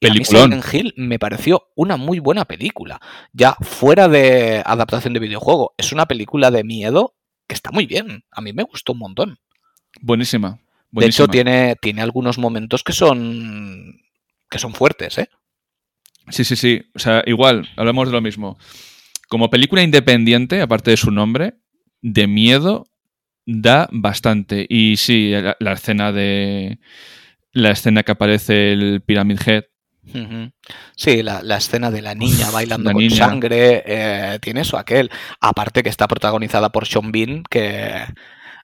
Y a mí Peliculón. Silent Hill me pareció una muy buena película. Ya fuera de adaptación de videojuego, es una película de miedo que está muy bien. A mí me gustó un montón. Buenísima. De buenísima. hecho, tiene, tiene algunos momentos que son que son fuertes, ¿eh? Sí, sí, sí. O sea, igual, hablamos de lo mismo. Como película independiente, aparte de su nombre, de miedo da bastante. Y sí, la, la escena de. La escena que aparece el Pyramid Head. Sí, la, la escena de la niña bailando la con niña. sangre, eh, tiene eso, aquel. Aparte que está protagonizada por Sean Bean, que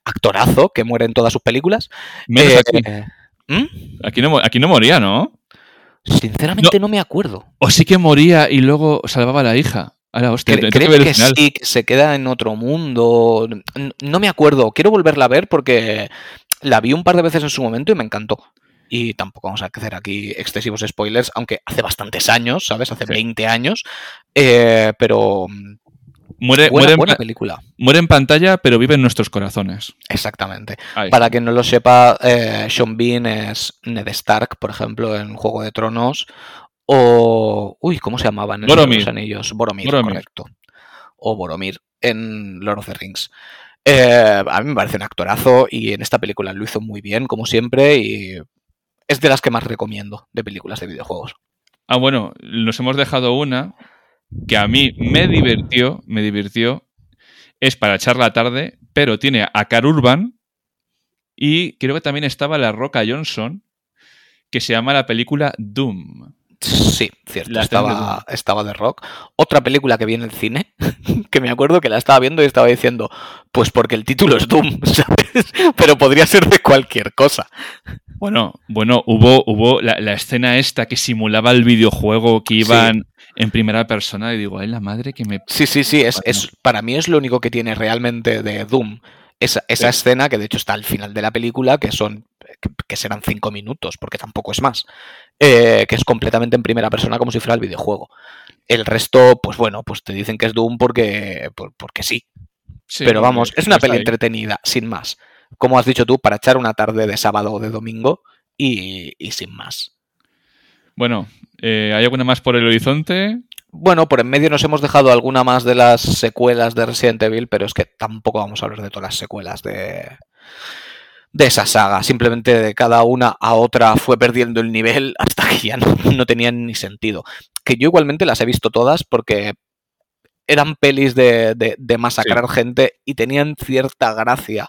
actorazo, que muere en todas sus películas. Menos Eh, aquí. ¿hmm? Aquí no, aquí no moría, ¿no? Sinceramente no. me acuerdo. O sí que moría y luego salvaba a la hija. Ahora, hostia, Cre- tengo que creo que sí, que se queda en otro mundo. No me acuerdo. Quiero volverla a ver porque la vi un par de veces en su momento y me encantó. Y tampoco vamos a hacer aquí excesivos spoilers, aunque hace bastantes años, ¿sabes? Hace Sí. 20 años. Eh, pero mm, Muere, buena, muere, buena película. muere en pantalla, pero vive en nuestros corazones. Exactamente. Ahí. Para quien no lo sepa, eh, Sean Bean es Ned Stark, por ejemplo, en Juego de Tronos. O. Uy, ¿cómo se llamaban? Boromir. los Anillos. Boromir, Boromir. correcto. O Boromir en Lord of the Rings. Eh, a mí me parece un actorazo y en esta película lo hizo muy bien, como siempre, y es de las que más recomiendo de películas de videojuegos. Ah, bueno, nos hemos dejado una que a mí me divirtió, me divirtió. Es para echar la tarde, pero tiene a Car Urban y creo que también estaba la Roca Johnson, que se llama la película Doom. Sí, cierto, La escena de estaba, estaba de rock. Otra película que vi en el cine, que me acuerdo que la estaba viendo y estaba diciendo, pues porque el título es Doom, ¿sabes? Pero podría ser de cualquier cosa. Bueno, bueno, hubo, hubo la, la escena esta que simulaba el videojuego que iban en primera persona y digo, ay, la madre que me... Sí, sí, sí, es, es, para mí es lo único que tiene realmente de Doom. Esa, esa Sí. escena, que de hecho está al final de la película, que son que, serán cinco minutos, porque tampoco es más, eh, que es completamente en primera persona como si fuera el videojuego. El resto, pues bueno, pues te dicen que es Doom porque, por- porque sí. Sí, Pero vamos, es una peli ahí. entretenida, sin más. Como has dicho tú, para echar una tarde de sábado o de domingo y, y sin más. Bueno, eh, ¿hay alguna más por el horizonte? Bueno, por en medio nos hemos dejado alguna más de las secuelas de Resident Evil, pero es que tampoco vamos a hablar de todas las secuelas de, de esa saga. Simplemente de cada una a otra fue perdiendo el nivel hasta que ya no, no tenían ni sentido. Que yo igualmente las he visto todas porque eran pelis de, de- de masacrar gente y tenían cierta gracia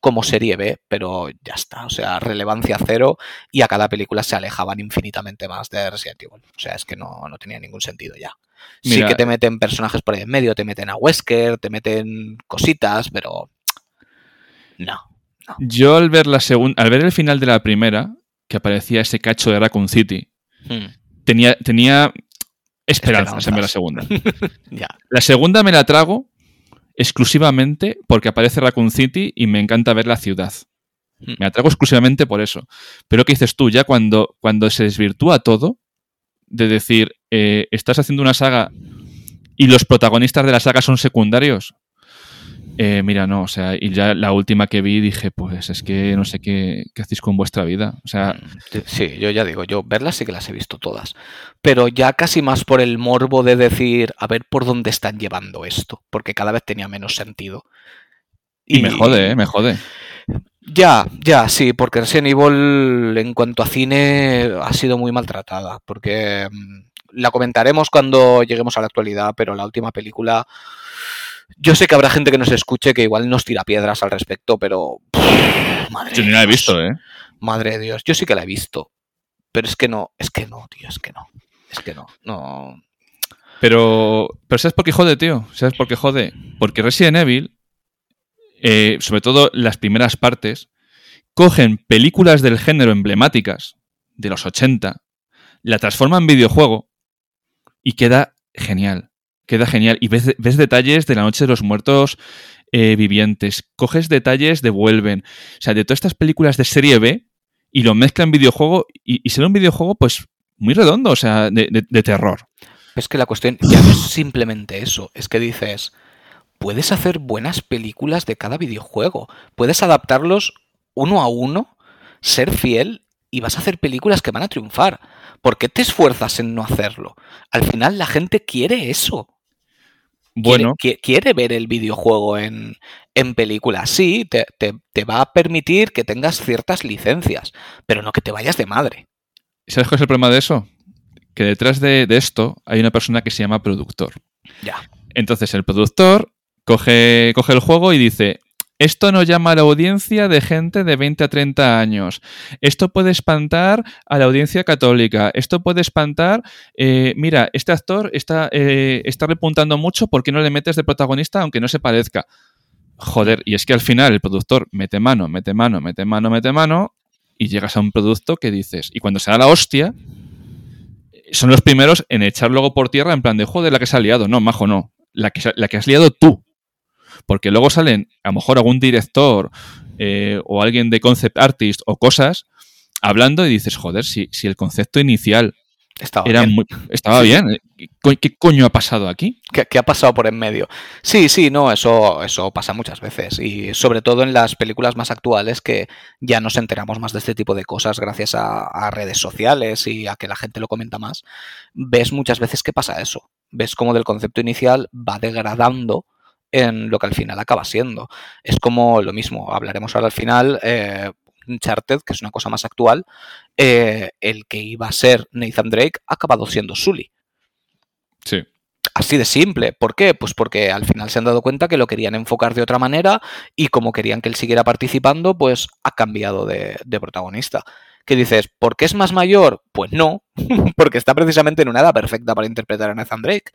como serie B, pero ya está, o sea, relevancia cero y a cada película se alejaban infinitamente más de Resident Evil. O sea, es que no, no tenía ningún sentido ya. sí que te meten personajes por ahí en medio, te meten a Wesker, te meten cositas, pero no. Yo al ver la segunda, al ver el final de la primera, que aparecía ese cacho de Raccoon City, Hmm, tenía, tenía esperanzas en ver la segunda. ya. La segunda me la trago exclusivamente porque aparece Raccoon City y me encanta ver la ciudad. Hmm. Me la trago exclusivamente por eso. Pero ¿qué dices tú? Ya cuando, cuando se desvirtúa todo, de decir, eh, estás haciendo una saga y los protagonistas de la saga son secundarios. Eh, mira, no, o sea, y ya la última que vi dije, pues es que no sé qué, qué hacéis con vuestra vida. O sea, Mm, Sí, yo ya digo, yo verlas sí que las he visto todas. Pero ya casi más por el morbo de decir, a ver por dónde están llevando esto, porque cada vez tenía menos sentido. y me jode, ¿eh? Me jode. Ya, ya, sí, porque Resident Evil en cuanto a cine ha sido muy maltratada, porque mm, la comentaremos cuando lleguemos a la actualidad, pero la última película, yo sé que habrá gente que nos escuche que igual nos tira piedras al respecto, pero... pff, madre Yo ni la he visto, ¿eh? Madre de Dios, yo sí que la he visto, pero es que no, es que no, tío, es que no, es que no, no... Pero, pero ¿sabes por qué jode, tío? ¿Sabes por qué jode? Porque Resident Evil, eh, sobre todo las primeras partes, cogen películas del género emblemáticas de los 80, la transforman en videojuego y queda genial. Queda genial. Y ves, detalles de la Noche de los Muertos eh, Vivientes. Coges detalles de Vuelven. O sea, de todas estas películas de serie B y lo mezclan en videojuego y, y será un videojuego, pues, muy redondo, o sea, de- de- de terror. Es que la cuestión ya no es simplemente eso, es que dices, puedes hacer buenas películas de cada videojuego, puedes adaptarlos uno a uno, ser fiel y vas a hacer películas que van a triunfar. ¿Por qué te esfuerzas en no hacerlo? Al final la gente quiere eso. Bueno, Quiere, qui- quiere ver el videojuego en, en película. Sí, te, te- te va a permitir que tengas ciertas licencias, pero no que te vayas de madre. ¿sabes cuál es el problema de eso? Que detrás de, de esto hay una persona que se llama productor. Ya. Entonces el productor coge, coge el juego y dice, esto no llama a la audiencia de gente de 20 a 30 años. Esto puede espantar a la audiencia católica. Esto puede espantar, eh, mira, este actor está, eh, está repuntando mucho, ¿por qué no le metes de protagonista aunque no se parezca? Joder, y es que al final el productor mete mano, mete mano, mete mano, mete mano, y llegas a un producto que dices, y cuando se da la hostia, son los primeros en echar luego por tierra en plan de, joder, la que se ha liado. No, majo, no. La que, la que has liado tú. Porque luego salen, a lo mejor algún director eh, o alguien de concept artist o cosas hablando y dices, joder, si, si el concepto inicial Estaba era bien. muy, estaba Sí, bien. ¿Qué, co- qué coño ha pasado aquí? ¿Qué, qué ha pasado por en medio? Sí, sí, no, eso, eso pasa muchas veces. Y sobre todo en las películas más actuales que ya nos enteramos más de este tipo de cosas gracias a, a redes sociales y a que la gente lo comenta más. Ves muchas veces que pasa eso. Ves como del concepto inicial va degradando en lo que al final acaba siendo. Es como lo mismo, hablaremos ahora al final, eh, Uncharted, que es una cosa más actual, eh, el que iba a ser Nathan Drake ha acabado siendo Sully. Sí. Así de simple. ¿Por qué? Pues porque al final se han dado cuenta que lo querían enfocar de otra manera y como querían que él siguiera participando, pues ha cambiado de, de protagonista. ¿Qué dices? ¿Por qué es más mayor? Pues no, porque está precisamente en una edad perfecta para interpretar a Nathan Drake.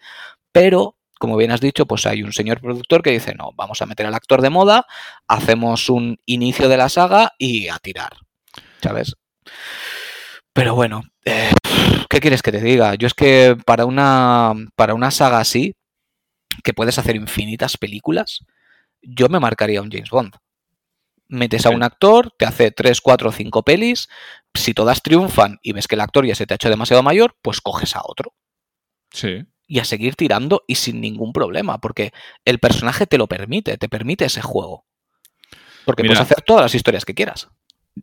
Pero, como bien has dicho, pues hay un señor productor que dice, no, vamos a meter al actor de moda, hacemos un inicio de la saga y a tirar. ¿Sabes? Pero bueno, eh, ¿qué quieres que te diga? Yo es que para una, para una saga así, que puedes hacer infinitas películas, yo me marcaría un James Bond. Metes a un actor, te hace 3, 4, 5 pelis, si todas triunfan y ves que el actor ya se te ha hecho demasiado mayor, pues coges a otro Sí. Y a seguir tirando y sin ningún problema, porque el personaje te lo permite, te permite ese juego. Porque Mira. puedes hacer todas las historias que quieras.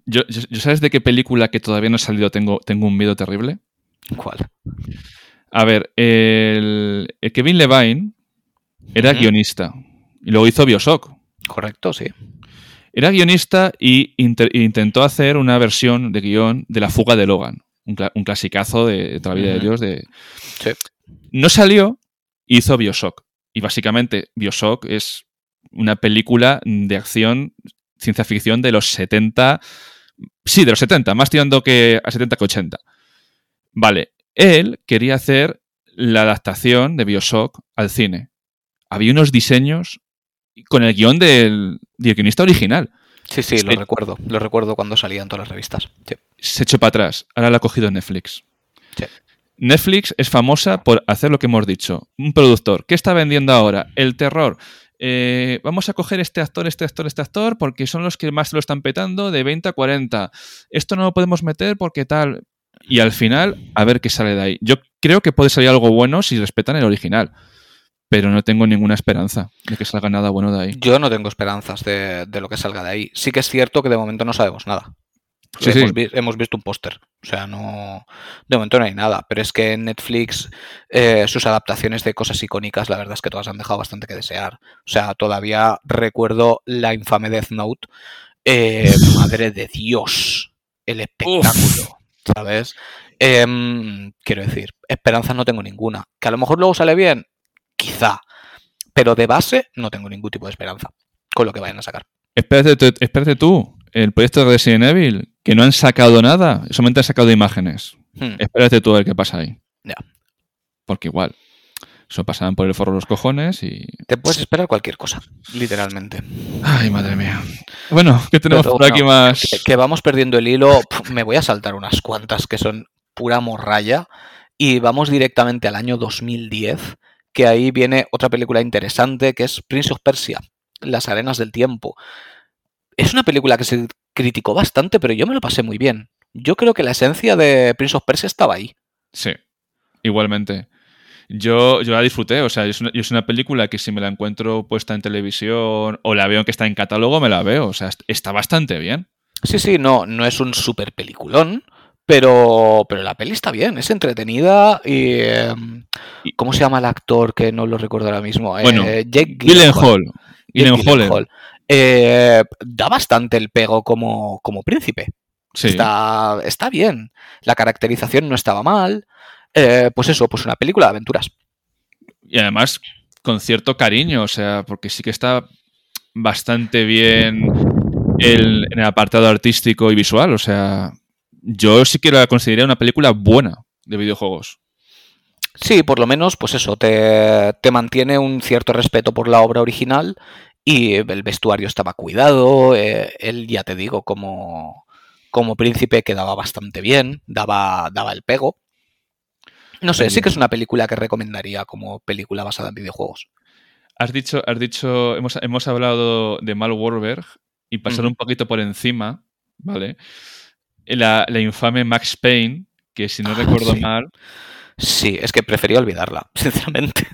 Yo, yo- yo ¿Sabes de qué película que todavía no ha salido tengo, tengo un miedo terrible? ¿Cuál? A ver, el, el Kevin Levine era guionista y luego hizo Bioshock. Correcto, sí. Era guionista y inter- intentó hacer una versión de guion de La fuga de Logan, un, cla- un clasicazo de, de toda la vida de. Dios. De... Sí. No salió, hizo Bioshock. Y básicamente Bioshock es una película de acción, ciencia ficción de los 70. Sí, de los 70, más tirando que a 70 que 80. Vale, él quería hacer la adaptación de Bioshock al cine. Había unos diseños con el guion del, del guionista original. Sí, sí, lo recuerdo. Lo recuerdo cuando salían todas las revistas. Sí. se echó para atrás. Ahora la ha cogido Netflix. Sí. Netflix es famosa por hacer lo que hemos dicho. Un productor. ¿Qué está vendiendo ahora? El terror. Eh, vamos a coger este actor, este actor, este actor, porque son los que más lo están petando de 20 a 40. Esto no lo podemos meter porque tal. Y al final, a ver qué sale de ahí. Yo creo que puede salir algo bueno si respetan el original. Pero no tengo ninguna esperanza de que salga nada bueno de ahí. Yo no tengo esperanzas de, de lo que salga de ahí. Sí que es cierto que de momento no sabemos nada. Sí, hemos, sí. vi- hemos visto un póster. O sea, no. De momento no hay nada. Pero es que en Netflix, eh, sus adaptaciones de cosas icónicas, la verdad es que todas han dejado bastante que desear. O sea, todavía recuerdo la infame Death Note. Eh, madre de Dios. El espectáculo. ¿Sabes? Em, quiero decir, esperanzas no tengo ninguna. Que a lo mejor luego sale bien, quizá. Pero de base no tengo ningún tipo de esperanza con lo que vayan a sacar. Espérate, espérate tú. El proyecto de Resident Evil, que no han sacado nada, solamente han sacado imágenes. Hmm. Espérate tú a ver qué pasa ahí. Ya. Porque igual, eso pasaban por el forro los cojones y... Te puedes esperar cualquier cosa, literalmente. Ay, madre mía. Bueno, ¿qué tenemos por aquí más? Que, que vamos perdiendo el hilo. Me voy a saltar unas cuantas que son pura morralla. Y vamos directamente al año 2010, que ahí viene otra película interesante que es Prince of Persia, Las Arenas del Tiempo. Es una película que se criticó bastante, pero yo me lo pasé muy bien. Yo creo que la esencia de Prince of Persia estaba ahí. Sí, igualmente. Yo, yo la disfruté, o sea, es una, es una película que si me la encuentro puesta en televisión o la veo que está en catálogo, me la veo. O sea, est- está bastante bien. Sí, sí, no, no es un super peliculón, pero, pero la peli está bien, es entretenida y... eh, ¿Cómo se llama el actor que no lo recuerdo ahora mismo? Bueno, Eh, Jake Gyllenhaal. Gyllenhaal. Eh, da bastante el pego como, como príncipe. Sí. Está, está bien. La caracterización no estaba mal. Eh, pues eso, pues una película de aventuras. Y además con cierto cariño, o sea, porque sí que está bastante bien el- en el apartado artístico y visual. O sea, yo sí que la consideraría una película buena de videojuegos. Sí, por lo menos, pues eso, te, te mantiene un cierto respeto por la obra original y el vestuario estaba cuidado. eh, él, ya te digo, como, como príncipe quedaba bastante bien, daba, daba el pego. No sé, sí que es una película que recomendaría como película basada en videojuegos. Has dicho, has dicho, hemos, hemos hablado de Mal Warberg y pasar un poquito por encima, ¿vale? La, la infame Max Payne, que si no Ah, recuerdo sí. mal, Sí, es que prefería olvidarla, sinceramente.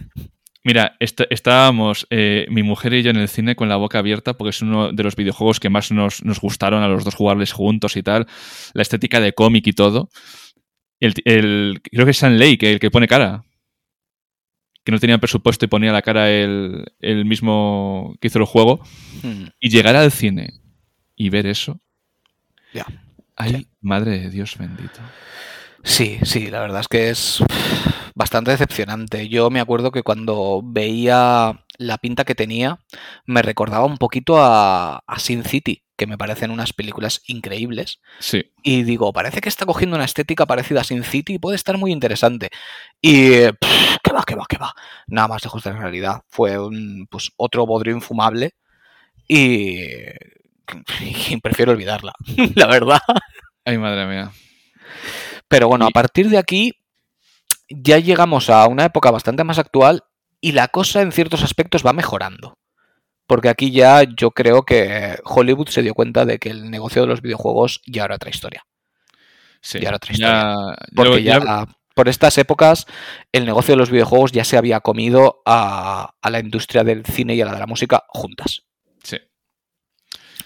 Mira, est- estábamos eh, mi mujer y yo en el cine con la boca abierta porque es uno de los videojuegos que más nos, nos gustaron a los dos jugarles juntos y tal. La estética de cómic y todo. El, el- creo que es San Lake el que pone cara. Que no tenía presupuesto y ponía la cara el, el mismo que hizo el juego. Mm, Y llegar al cine y ver eso. Ya. Ay, madre de Dios bendito. Sí, sí, la verdad es que es bastante decepcionante. Yo me acuerdo que cuando veía la pinta que tenía, me recordaba un poquito a, a Sin City, que me parecen unas películas increíbles. Sí. Y digo, parece que está cogiendo una estética parecida a Sin City y puede estar muy interesante. Y pff, que va, que va, que va. Nada más lejos de la realidad. Fue un, pues, otro bodrio infumable y, y prefiero olvidarla, la verdad. Ay, madre mía. Pero bueno, a partir de aquí ya llegamos a una época bastante más actual y la cosa en ciertos aspectos va mejorando. Porque aquí ya yo creo que Hollywood se dio cuenta de que el negocio de los videojuegos ya era otra historia. Sí. Y ahora otra Ya- Porque ya- ya por estas épocas el negocio de los videojuegos ya se había comido a, a la industria del cine y a la de la música juntas. sí.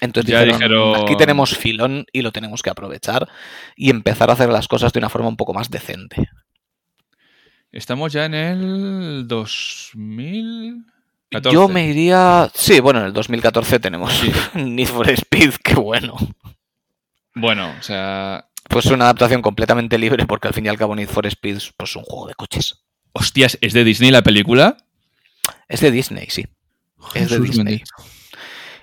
Entonces Ya dijeron, dijeron- aquí tenemos filón y lo tenemos que aprovechar y empezar a hacer las cosas de una forma un poco más decente. Estamos ya en el 2014. Yo me iría. Sí, bueno, en el 2014 tenemos Sí. Need for Speed, qué bueno. Bueno, o sea. Pues una adaptación completamente libre, porque al fin y al cabo Need for Speed es pues, un juego de coches. Hostias, ¿es de Disney la película? Es de Disney, sí. Es de Disney.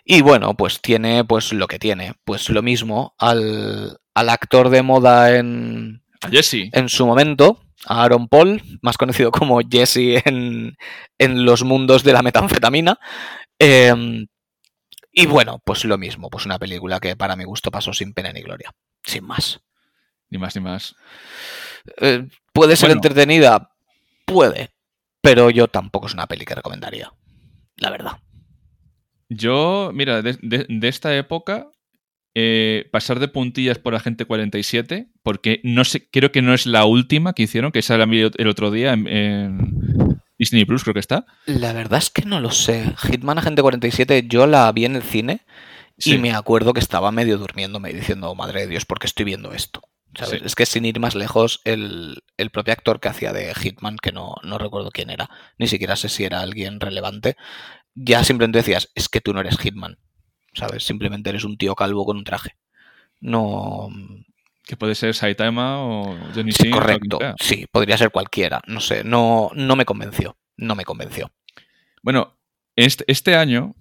Y bueno, pues tiene pues lo que tiene. Pues lo mismo al, al actor de moda en, A Jesse. en su momento, a Aaron Paul, más conocido como Jesse en, en los mundos de la metanfetamina. Eh, y bueno, pues lo mismo, pues una película que para mi gusto pasó sin pena ni gloria, sin más. Ni más ni más. Eh, ¿Puede ser Bueno. entretenida? Puede, pero yo tampoco es una peli que recomendaría, la verdad. Yo, mira, de, de- de esta época, eh, pasar de puntillas por Agente 47, porque no sé, creo que no es la última que hicieron, que vi el otro día en, en Disney Plus, creo que está. La verdad es que no lo sé. Hitman Agente 47 yo la vi en el cine Sí. y me acuerdo que estaba medio durmiéndome diciendo, madre de Dios, ¿por qué estoy viendo esto? ¿Sabes? Sí. Es que sin ir más lejos, el, el propio actor que hacía de Hitman, que no, no recuerdo quién era, ni siquiera sé si era alguien relevante, ya simplemente decías, es que tú no eres Hitman, ¿sabes? Simplemente eres un tío calvo con un traje. No... Que puede ser Saitama o Johnny Sí, correcto. Sí, podría ser cualquiera. No sé, no, no me convenció. No me convenció. Bueno, este, este año,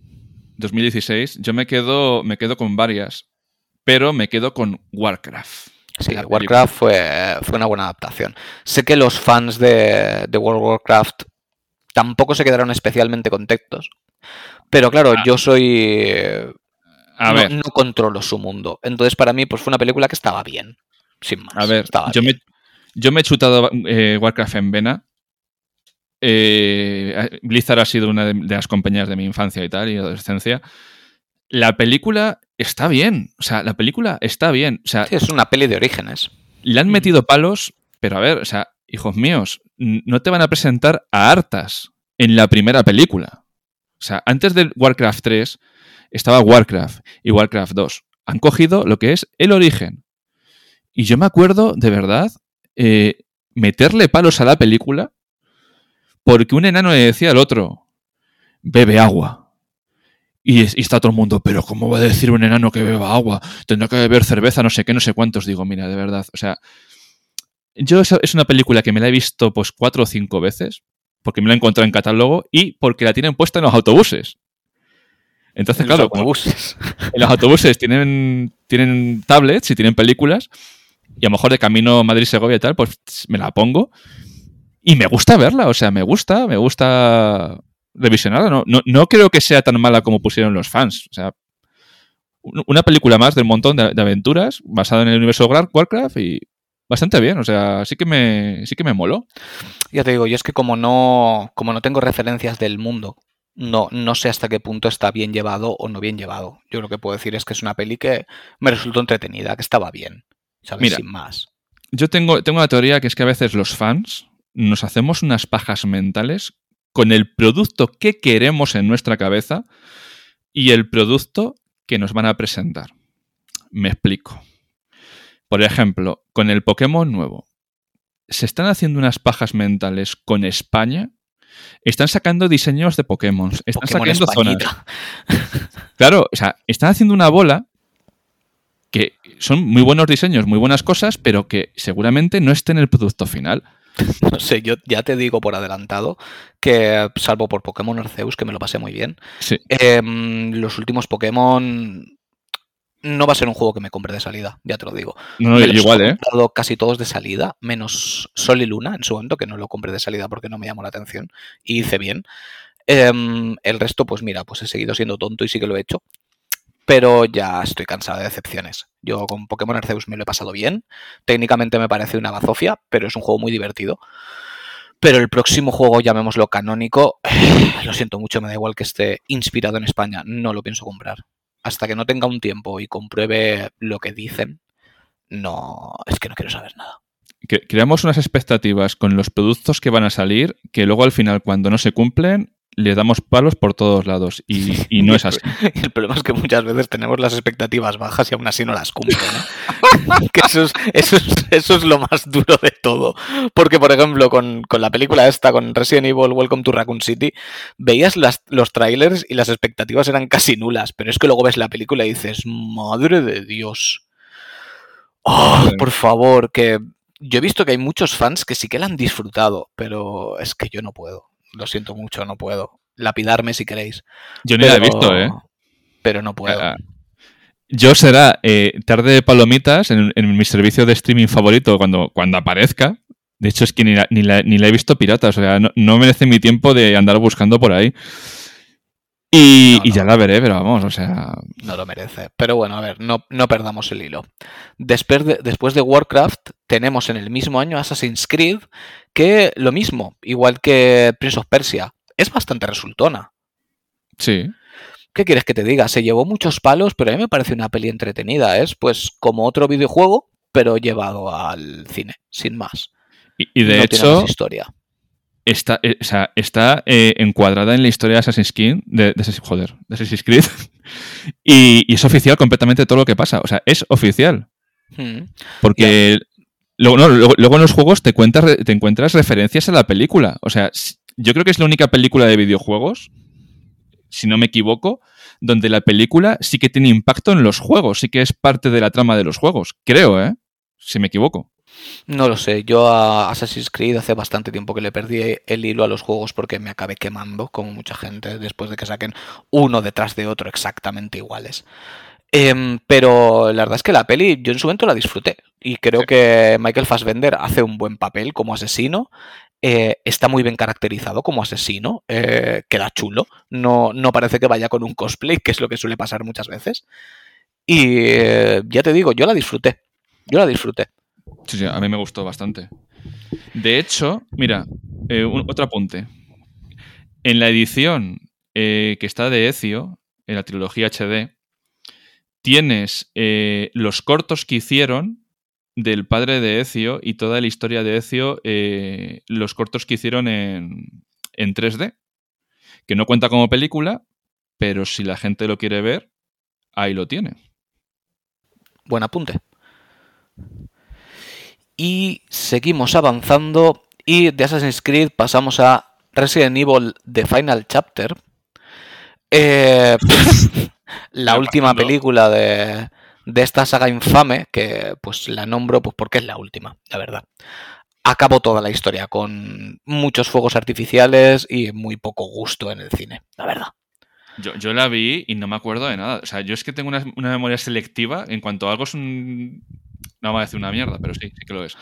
2016, yo me quedo, me quedo con varias, pero me quedo con Warcraft. Sí, Warcraft fue, fue una buena adaptación. Sé que los fans de, de World of Warcraft tampoco se quedaron especialmente contentos. Pero claro, Ah. yo soy. A no, ver, no controlo su mundo. Entonces, para mí, pues fue una película que estaba bien. Sin más. a ver, estaba yo me, bien. yo me he chutado eh, Warcraft en vena. Eh, Blizzard ha sido una de, de las compañías de mi infancia y tal, y adolescencia. La película está bien. O sea, la película está bien. O sea, Sí, es una peli de orígenes. le han metido palos, pero a ver, o sea, hijos míos, no te van a presentar a hartas en la primera película. O sea, antes del Warcraft 3 estaba Warcraft y Warcraft 2. han cogido lo que es el origen. Y yo me acuerdo, de verdad, eh, meterle palos a la película porque un enano le decía al otro, bebe agua. Y, está todo el mundo, pero ¿cómo va a decir un enano que beba agua? Tendrá que beber cerveza, no sé qué, no sé cuántos. Digo, mira, de verdad. O sea, yo es una película que me la he visto pues cuatro o cinco veces, porque me la he encontrado en catálogo y porque la tienen puesta en los autobuses. Entonces, claro, los autobuses. en los autobuses tienen, tienen tablets y tienen películas, y a lo mejor de camino Madrid-Segovia y tal, pues me la pongo. Y me gusta verla, o sea, me gusta, me gusta revisionarla. No, no, no creo que sea tan mala como pusieron los fans. O sea, una película más del montón de, aventuras basada en el universo de Warcraft y bastante bien, o sea, sí que me sí que me moló. Ya te digo, yo es que como no como no tengo referencias del mundo, no no sé hasta qué punto está bien llevado o no bien llevado. Yo lo que puedo decir es que es una peli que me resultó entretenida, que estaba bien, ¿sabes? Sin más. Yo tengo tengo la teoría que es que a veces los fans nos hacemos unas pajas mentales con el producto que queremos en nuestra cabeza y el producto que nos van a presentar. Me explico. Por ejemplo, con el Pokémon nuevo, se están haciendo unas pajas mentales con España. Están sacando diseños de Pokémon. Están sacando zonas. Claro, o sea, están haciendo una bola que son muy buenos diseños, muy buenas cosas, pero que seguramente no esté en el producto final. No sé, yo ya te digo por adelantado que, salvo por Pokémon Arceus, que me lo pasé muy bien, em, los últimos Pokémon no va a ser un juego que me compre de salida, ya te lo digo. No, igual, ¿eh? He casi todos de salida, menos Sol y Luna en su momento, que no lo compré de salida porque no me llamó la atención y hice bien. Em, el resto, pues mira, pues he seguido siendo tonto y sí que lo he hecho pero ya estoy cansado de decepciones. Yo con Pokémon Arceus me lo he pasado bien. Técnicamente me parece una bazofia, pero es un juego muy divertido. Pero el próximo juego, llamémoslo canónico, lo siento mucho, me da igual que esté inspirado en España, no lo pienso comprar. Hasta que no tenga un tiempo y compruebe lo que dicen, no, es que no quiero saber nada. Creamos unas expectativas con los productos que van a salir que luego al final cuando no se cumplen le damos palos por todos lados y, no es así. El problema es que muchas veces tenemos las expectativas bajas y aún así no las cumplen. que eso es, lo más duro de todo. Porque, por ejemplo, con, la película esta, con Resident Evil Welcome to Raccoon City, veías los trailers y las expectativas eran casi nulas, pero es que luego ves la película y dices, madre de Dios. Oh, por favor, que yo he visto que hay muchos fans que sí que la han disfrutado, pero es que yo no puedo lo siento mucho, no puedo. Lapidarme si queréis. Yo ni la he visto, ¿eh? Pero no puedo. Ah, yo será eh, tarde de palomitas en, mi servicio de streaming favorito cuando, cuando aparezca. De hecho, es que ni la, ni la, he visto pirata. O sea, no, merece mi tiempo de andar buscando por ahí. Y, ya la veré, pero vamos, o sea. No lo merece. Pero bueno, a ver, no, no perdamos el hilo. Después de, después de Warcraft, tenemos en el mismo año Assassin's Creed, que lo mismo, igual que Prince of Persia, es bastante resultona. Sí. ¿Qué quieres que te diga? Se llevó muchos palos, pero a mí me parece una peli entretenida. Es pues como otro videojuego, pero llevado al cine, sin más. Y, de hecho, historia está, eh, está eh, encuadrada en la historia de Assassin's Creed, de, joder, de Assassin's Creed, y, es oficial completamente todo lo que pasa. O sea, es oficial. Hmm. Porque luego, en los juegos te, cuentas, te encuentras referencias a la película. O sea, yo creo que es la única película de videojuegos, si no me equivoco, donde la película sí que tiene impacto en los juegos, sí que es parte de la trama de los juegos. Creo, ¿eh? Si me equivoco. No lo sé, yo a Assassin's Creed hace bastante tiempo que le perdí el hilo a los juegos porque me acabé quemando, como mucha gente, después de que saquen uno detrás de otro exactamente iguales. Em, pero la verdad es que la peli yo en su momento la disfruté y creo que Michael Fassbender hace un buen papel como asesino. Eh, está muy bien caracterizado como asesino, eh, queda chulo, no, no parece que vaya con un cosplay, que es lo que suele pasar muchas veces. Y eh, ya te digo, yo la disfruté, yo la disfruté. Sí, sí, a mí me gustó bastante. De hecho, mira, eh, otro apunte. En la edición eh, que está de Ezio, en la trilogía HD, tienes eh, los cortos que hicieron del padre de Ezio y toda la historia de Ezio, los cortos que hicieron en, en 3D. Que no cuenta como película, pero si la gente lo quiere ver, ahí lo tiene. Buen apunte. Y seguimos avanzando y de Assassin's Creed pasamos a Resident Evil The Final Chapter. Eh, la última película de, de esta saga infame, que pues la nombro pues porque es la última, la verdad. Acabó toda la historia con muchos fuegos artificiales y muy poco gusto en el cine, la verdad. Yo, yo la vi y no me acuerdo de nada. O sea, yo es que tengo una, una memoria selectiva en cuanto a algo es un... No me a decir una mierda, pero sí, sí que lo es.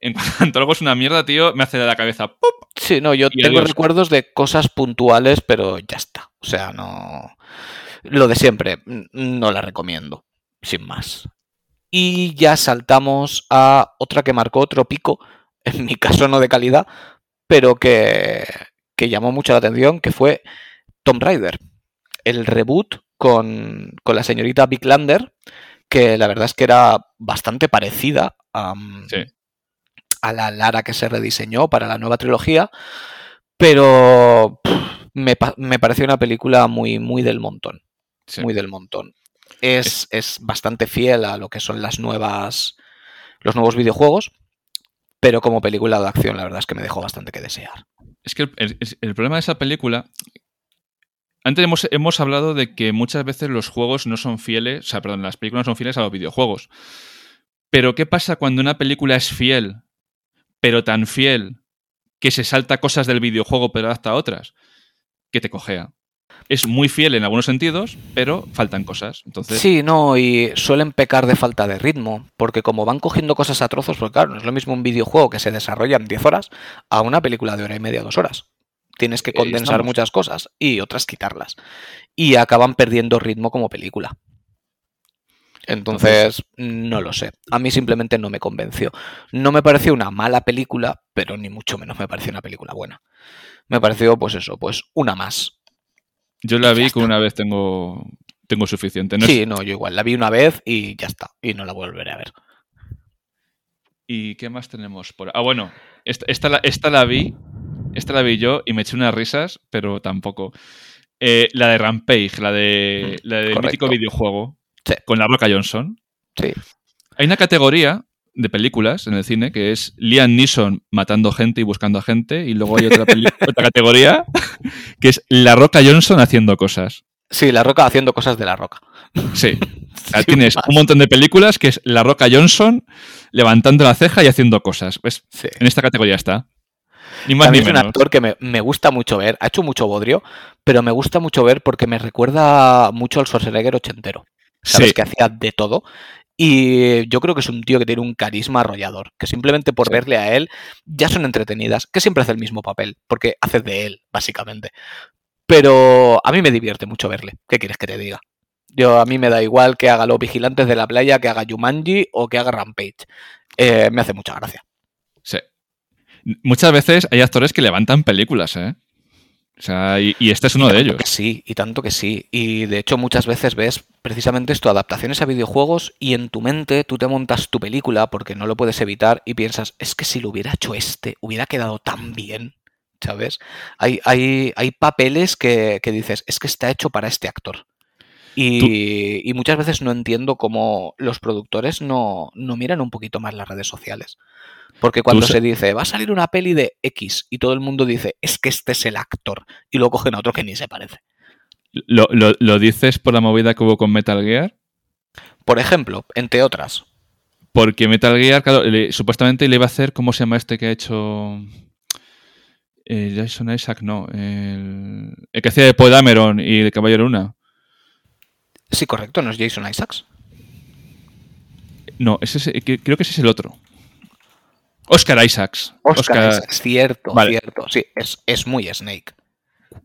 En cuanto a algo es una mierda, tío, me hace de la cabeza ¡pup! Sí, no, yo tengo adiós. recuerdos de cosas puntuales, pero ya está. O sea, no. Lo de siempre, n- no la recomiendo, sin más. Y ya saltamos a otra que marcó otro pico, en mi caso no de calidad, pero que, que llamó mucho la atención, que fue Tomb Raider. El reboot con, con la señorita Big Lander, que la verdad es que era bastante parecida a, Sí. a la Lara que se rediseñó para la nueva trilogía, pero pff, me, me pareció una película muy, muy del montón, Sí. muy del montón. Es, es bastante fiel a lo que son las nuevas, los nuevos videojuegos, pero como película de acción la verdad es que me dejó bastante que desear. Es que el, el- el problema de esa película. Antes hemos, hemos hablado de que muchas veces los juegos no son fieles, o sea, perdón, las películas no son fieles a los videojuegos. Pero ¿qué pasa cuando una película es fiel, pero tan fiel que se salta cosas del videojuego pero adapta a otras? Que te cojea. Es muy fiel en algunos sentidos, pero faltan cosas. Entonces, Sí, no, y suelen pecar de falta de ritmo, porque como van cogiendo cosas a trozos, porque claro, no es lo mismo un videojuego que se desarrolla en 10 horas a una película de hora y media, dos horas. Tienes que Ahí condensar muchas cosas y otras quitarlas. Y acaban perdiendo ritmo como película. Entonces, no lo sé. A mí simplemente no me convenció. No me pareció una mala película, pero ni mucho menos me pareció una película buena. Me pareció, pues eso, pues una más. yo la ya vi está. que una vez tengo, tengo suficiente. No Sí, no, yo igual. La vi una vez y ya está. Y no la volveré a ver. ¿Y qué más tenemos por Ah, bueno, esta, esta la, esta la vi. Esta la vi yo y me eché unas risas, pero tampoco. Eh, la de Rampage, la de Mm, la del mítico videojuego Sí. con la Roca Johnson. Sí. Hay una categoría de películas en el cine que es Liam Neeson matando gente y buscando a gente, y luego hay otra categoría que es La Roca Johnson haciendo cosas. Sí, La Roca haciendo cosas de La Roca. Sí. O sea, Sin tienes un montón de películas que es La Roca Johnson levantando la ceja y haciendo cosas. Pues Sí. en esta categoría está. Ni más También ni es un menos. actor que me, me gusta mucho ver. Ha hecho mucho bodrio, pero me gusta mucho ver porque me recuerda mucho al Schwarzenegger ochentero. ¿Sabes? Sí. Que hacía de todo. Y yo creo que es un tío que tiene un carisma arrollador, que simplemente por Sí. verle a él ya son entretenidas, que siempre hace el mismo papel, porque hace de él, básicamente. Pero a mí me divierte mucho verle. ¿Qué quieres que te diga? Yo a mí me da igual que haga los vigilantes de la playa, que haga Jumanji o que haga Rampage. Eh, me hace mucha gracia. Sí. Muchas veces hay actores que levantan películas, ¿eh? O sea, y, y este es uno de ellos. Que sí, y tanto que sí. Y de hecho muchas veces ves precisamente esto, adaptaciones a videojuegos y en tu mente tú te montas tu película porque no lo puedes evitar y piensas, es que si lo hubiera hecho este, hubiera quedado tan bien, ¿sabes? Hay, hay, hay papeles que, que dices, es que está hecho para este actor. Y, y muchas veces no entiendo cómo los productores no, no miran un poquito más las redes sociales. Porque cuando se dice, va a salir una peli de X y todo el mundo dice, es que este es el actor, y luego cogen a otro que ni se parece. ¿Lo, lo, lo dices por la movida que hubo con Metal Gear? Por ejemplo, entre otras, Porque Metal Gear, claro, le- supuestamente le iba a hacer, ¿cómo se llama este que ha hecho? Eh, Jason Isaac, no. El, el que hacía de Poe Dameron y de Caballero Luna. Sí, correcto, no es Jason Isaacs. No, ese es- que- creo que ese es el otro. Oscar Isaacs. Oscar, Isaacs, cierto, Vale. cierto. Sí, es, es muy Snake.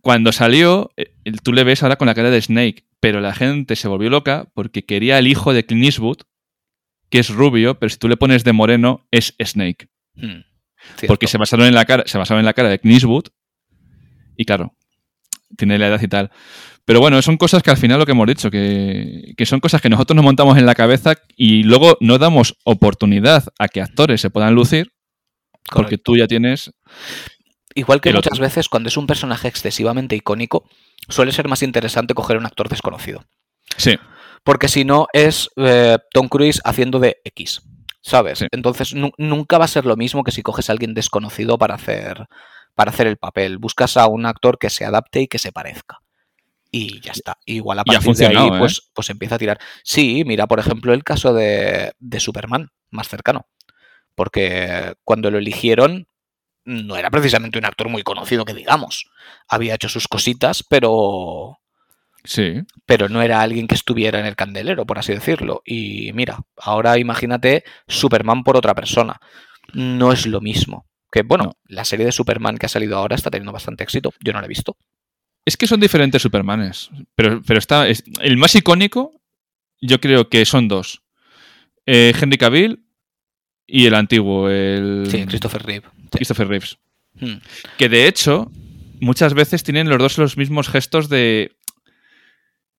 Cuando salió, eh, tú le ves ahora con la cara de Snake, pero la gente se volvió loca porque quería el hijo de Clint Eastwood, que es rubio, pero si tú le pones de moreno, es Snake. Hmm, Porque se basaron en la cara, se basaron en la cara de Clint Eastwood, y claro, tiene la edad y tal. Pero bueno, son cosas que al final lo que hemos dicho, que, que son cosas que nosotros nos montamos en la cabeza y luego no damos oportunidad a que actores se puedan lucir, porque tú ya tienes Igual que muchas otro. veces cuando es un personaje excesivamente icónico, suele ser más interesante coger a un actor desconocido. Sí, Porque si no, es eh, Tom Cruise haciendo de X. ¿Sabes? Entonces nunca va a ser lo mismo que si coges a alguien desconocido para hacer, para hacer el papel. Buscas a un actor que se adapte y que se parezca. Y ya está. Igual a partir de ahí, ¿eh? pues, pues empieza a tirar. Sí, mira, por ejemplo, el caso de, de Superman, más cercano. Porque cuando lo eligieron, no era precisamente un actor muy conocido que digamos. Había hecho sus cositas, pero. Sí. Pero no era alguien que estuviera en el candelero, por así decirlo. Y mira, ahora imagínate Superman por otra persona. No es lo mismo. Que bueno, la serie de Superman que ha salido ahora está teniendo bastante éxito. Yo no la he visto. Es que son diferentes Supermanes. Pero, pero está. el más icónico, yo creo que son dos. Eh, Henry Cavill y el antiguo, el. Sí, Christopher Reeve. Christopher Reeves. Hmm. Que de hecho, muchas veces tienen los dos los mismos gestos de.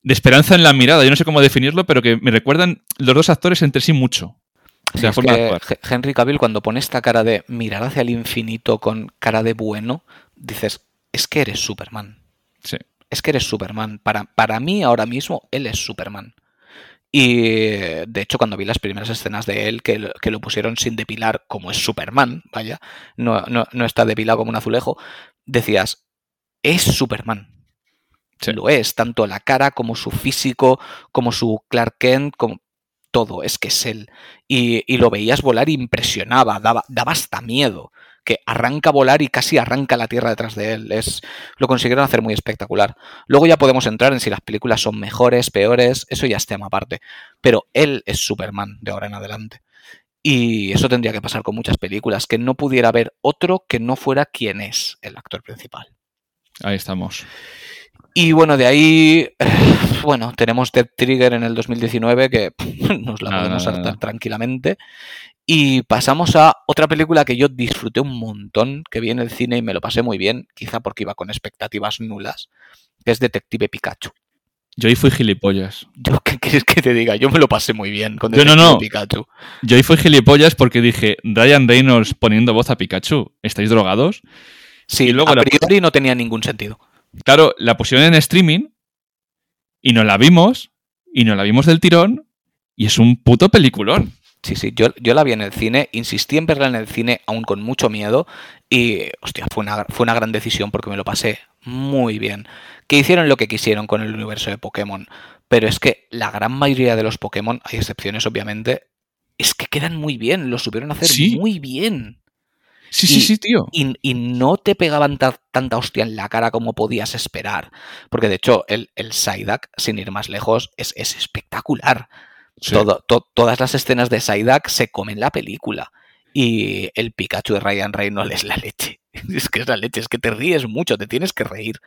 de esperanza en la mirada. Yo no sé cómo definirlo, pero que me recuerdan los dos actores entre sí mucho. Henry Cavill, cuando pone esta cara de mirar hacia el infinito con cara de bueno, dices, es que eres Superman. Sí. Es que eres Superman. Para, para mí, ahora mismo, él es Superman. Y de hecho, cuando vi las primeras escenas de él, que, lo pusieron sin depilar, como es Superman, vaya, no, no, está depilado como un azulejo, decías, es Superman. Lo es, tanto la cara como su físico, como su Clark Kent, como todo, es que es él. Y, y lo veías volar impresionaba, daba, daba hasta miedo que arranca a volar y casi arranca la tierra detrás de él. Es, lo consiguieron hacer muy espectacular. Luego ya podemos entrar en si las películas son mejores, peores, eso ya es tema aparte. Pero él es Superman de ahora en adelante. Y eso tendría que pasar con muchas películas, que no pudiera haber otro que no fuera quien es el actor principal. Ahí estamos. Y bueno, de ahí, bueno, tenemos Dead Trigger en el 2019 que nos la podemos saltar tranquilamente. Y pasamos a otra película que yo disfruté un montón, que vi en el cine y me lo pasé muy bien, quizá porque iba con expectativas nulas, que es Detective Pikachu. Yo ahí fui gilipollas. ¿Yo qué quieres que te diga? Yo me lo pasé muy bien con Detective no, no. Pikachu. Yo ahí fui gilipollas porque dije, Ryan Reynolds poniendo voz a Pikachu, ¿estáis drogados? Sí, y luego a priori no tenía ningún sentido. Claro, la pusieron en streaming y nos la vimos y nos la vimos del tirón y es un puto peliculón. Sí, sí, yo, yo, la vi en el cine, insistí en verla en el cine, aún con mucho miedo, y hostia, fue una, fue una gran decisión porque me lo pasé muy bien. Que hicieron lo que quisieron con el universo de Pokémon, pero es que la gran mayoría de los Pokémon, hay excepciones obviamente, es que quedan muy bien, lo supieron hacer muy bien. Sí, sí, sí, tío. Y, no te pegaban tanta hostia en la cara como podías esperar. Porque de hecho, el, el Psyduck, sin ir más lejos, es, es espectacular todas las escenas de Psyduck se comen la película. Y el Pikachu de Ryan Reynolds es la leche. Es que es la leche, es que te ríes mucho, te tienes que reír.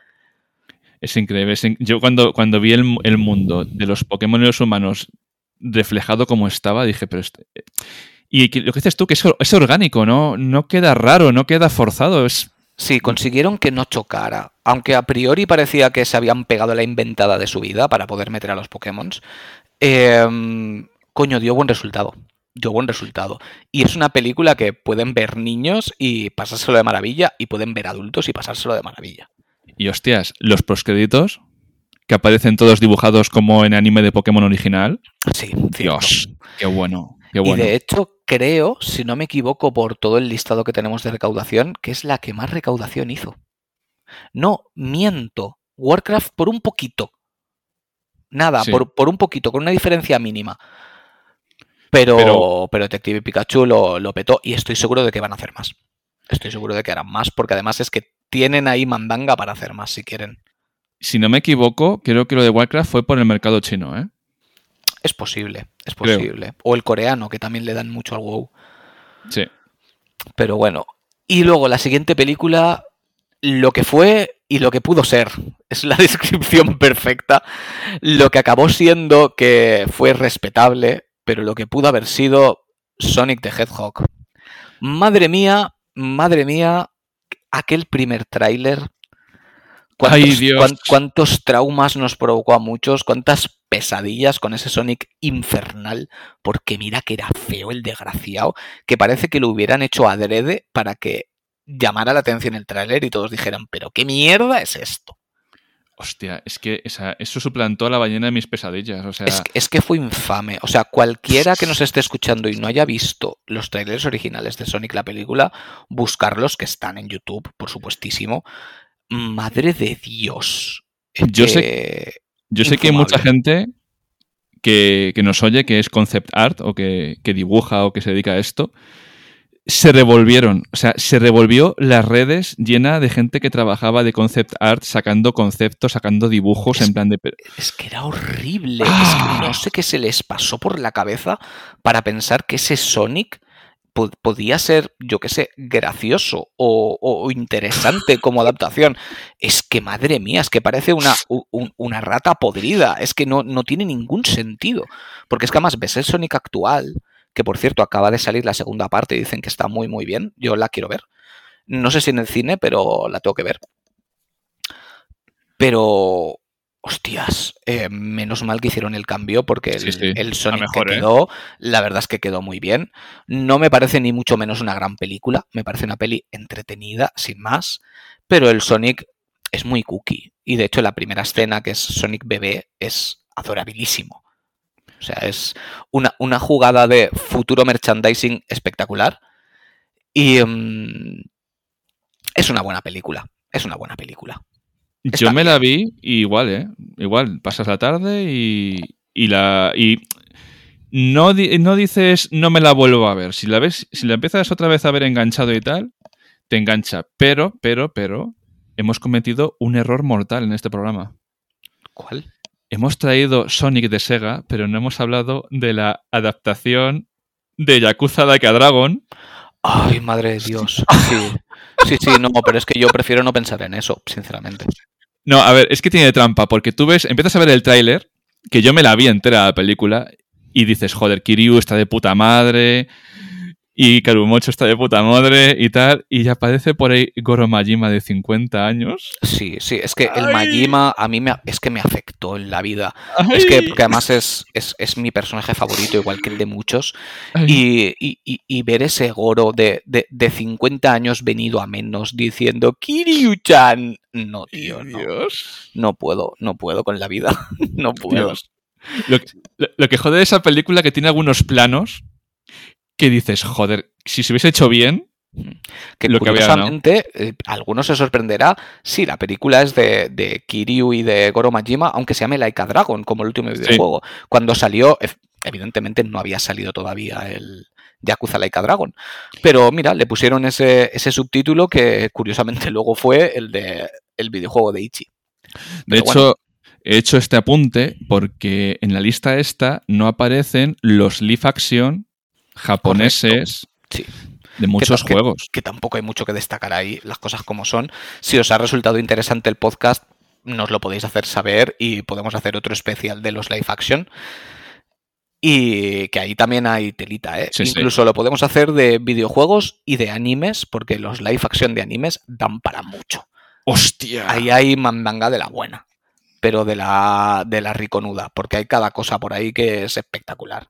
Es increíble. Yo cuando, cuando vi el, mundo de los Pokémon y los humanos reflejado como estaba, dije, pero este... Y lo que dices tú, que es, es orgánico, ¿no? No queda raro, no queda forzado. Es... Sí, consiguieron que no chocara. Aunque a priori parecía que se habían pegado la inventada de su vida para poder meter a los Pokémon, Em, coño, dio buen resultado. Dio buen resultado. Y es una película que pueden ver niños y pasárselo de maravilla, y pueden ver adultos y pasárselo de maravilla. Y hostias, los proscréditos que aparecen todos dibujados como en anime de Pokémon original. Sí, Dios, qué bueno, qué bueno. Y de hecho, creo, si no me equivoco, por todo el listado que tenemos de recaudación, que es la que más recaudación hizo. No, miento. Warcraft por un poquito. Nada, por, un poquito, con una diferencia mínima. Pero, pero, Detective Pikachu lo, lo, petó y estoy seguro de que van a hacer más. Estoy seguro de que harán más, porque además es que tienen ahí mandanga para hacer más si quieren. Si no me equivoco, creo que lo de Warcraft fue por el mercado chino, ¿eh? Es posible, es posible. O el coreano, que también le dan mucho al WoW. Sí. Pero bueno. Y luego la siguiente película, lo que fue y lo que pudo ser. Es la descripción perfecta. Lo que acabó siendo que fue respetable, pero lo que pudo haber sido Sonic the Hedgehog. Madre mía, madre mía, aquel primer tráiler. ¿Cuántos, ¿Cuántos traumas nos provocó a muchos? ¿Cuántas pesadillas con ese Sonic infernal? Porque mira que era feo el desgraciado, que parece que lo hubieran hecho adrede para que llamara la atención el tráiler y todos dijeran, pero qué mierda es esto. Hostia, es que esa- eso suplantó a la ballena de mis pesadillas. O sea, Es, es que fue infame. O sea, cualquiera que nos esté escuchando y no haya visto los trailers originales de Sonic la película, buscarlos que están en YouTube, por supuestísimo. Madre de Dios. Yo sé- que- yo sé que hay mucha gente que, que nos oye, que es concept art o que, que dibuja o que se dedica a esto. Se revolvieron, o sea, se revolvió las redes llena de gente que trabajaba de concept art, sacando conceptos, sacando dibujos Es- en plan de. "Pero- Es que era horrible. Ah. Es que no sé qué se les pasó por la cabeza para pensar que ese Sonic po- podía ser, yo qué sé, gracioso o, interesante como adaptación. Es que, madre mía, es que parece una, un- una rata podrida. Es que no, no tiene ningún sentido. Porque es que además ves el Sonic actual, que por cierto acaba de salir la segunda parte y dicen que está muy, muy bien. Yo la quiero ver. No sé si en el cine, pero la tengo que ver. Pero, hostias, eh, menos mal que hicieron el cambio porque el, Sí, sí, el Sonic mejor, que ¿eh? quedó, la verdad es que quedó muy bien. No me parece ni mucho menos una gran película, me parece una peli entretenida, sin más, pero el Sonic es muy cookie. Y de hecho la primera escena, que es Sonic bebé, es adorabilísimo. O sea, es una, una jugada de futuro merchandising espectacular. Y mm, es una buena película. Es una buena película. Yo me la vi y igual, ¿eh? Igual, pasas la tarde y, y la. Y no, di- no dices no me la vuelvo a ver. Si la ves, si la empiezas otra vez a ver enganchado y tal, te engancha. Pero, pero, pero, hemos cometido un error mortal en este programa. ¿Cuál? Hemos traído Sonic de Sega, pero no hemos hablado de la adaptación de Yakuza Like a Dragon. Ay, madre de Dios. Sí. Sí, sí, no, pero es que yo prefiero no pensar en eso, sinceramente. No, a ver, es que tiene trampa, porque tú ves, empiezas a ver el tráiler, que yo me la vi entera la película, y dices, joder, Kiryu está de puta madre, y Karumocho está de puta madre, y tal, y ya aparece por ahí Goro Majima de 50 años. Sí, sí, es que el. Majima a mí me, es que me afectó en la vida. Es que porque además es, es, es mi personaje favorito, igual que el de muchos. Y, y- y- y ver ese Goro de, de, de 50 años venido a menos diciendo Kiryu-chan. No, tío, no. Dios. No puedo, no puedo con la vida. No puedo. Dios. Lo, que- lo- lo que jode de esa película que tiene algunos planos que dices, joder, si se hubiese hecho bien, Que Lo que había curiosamente, eh, algunos se sorprenderá si la película es de, de Kiryu y de Goro Majima, aunque se llame Laika Dragon, como el último videojuego. Cuando salió, evidentemente no había salido todavía el Yakuza Laika Dragon. Pero mira, le pusieron ese, ese subtítulo que curiosamente luego fue el de el videojuego de Ichi. De hecho, he hecho este apunte porque en la lista esta no aparecen los live action japoneses Sí. de muchos que- juegos. que tampoco hay mucho que destacar ahí, las cosas como son. Si os ha resultado interesante el podcast, nos lo podéis hacer saber y podemos hacer otro especial de los live action. Y que ahí también hay telita, ¿eh? Sí, sí. Incluso lo podemos hacer de videojuegos y de animes, porque los live action de animes dan para mucho. ¡Hostia! Ahí hay mandanga de la buena, pero de la, de la riconuda, porque hay cada cosa por ahí que es espectacular.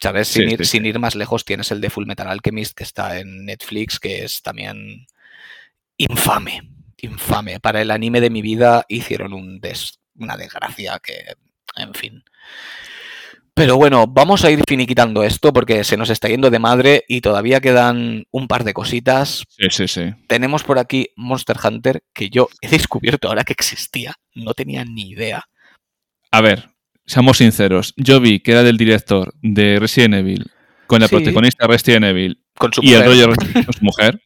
¿Sabes? Sin, Sí, ir, sí, sin ir más lejos, tienes el de Full Metal Alchemist que está en Netflix, que es también infame. Infame. Para el anime de mi vida hicieron un des- una desgracia que, en fin. Pero bueno, vamos a ir finiquitando esto porque se nos está yendo de madre y todavía quedan un par de cositas Sí, sí, sí. tenemos por aquí Monster Hunter, que yo he descubierto ahora que existía. No tenía ni idea. A ver, seamos sinceros. Yo vi que era del director de Resident Evil, con la Sí. protagonista Resident Evil Con su y el mujer. rollo Resident- con su mujer.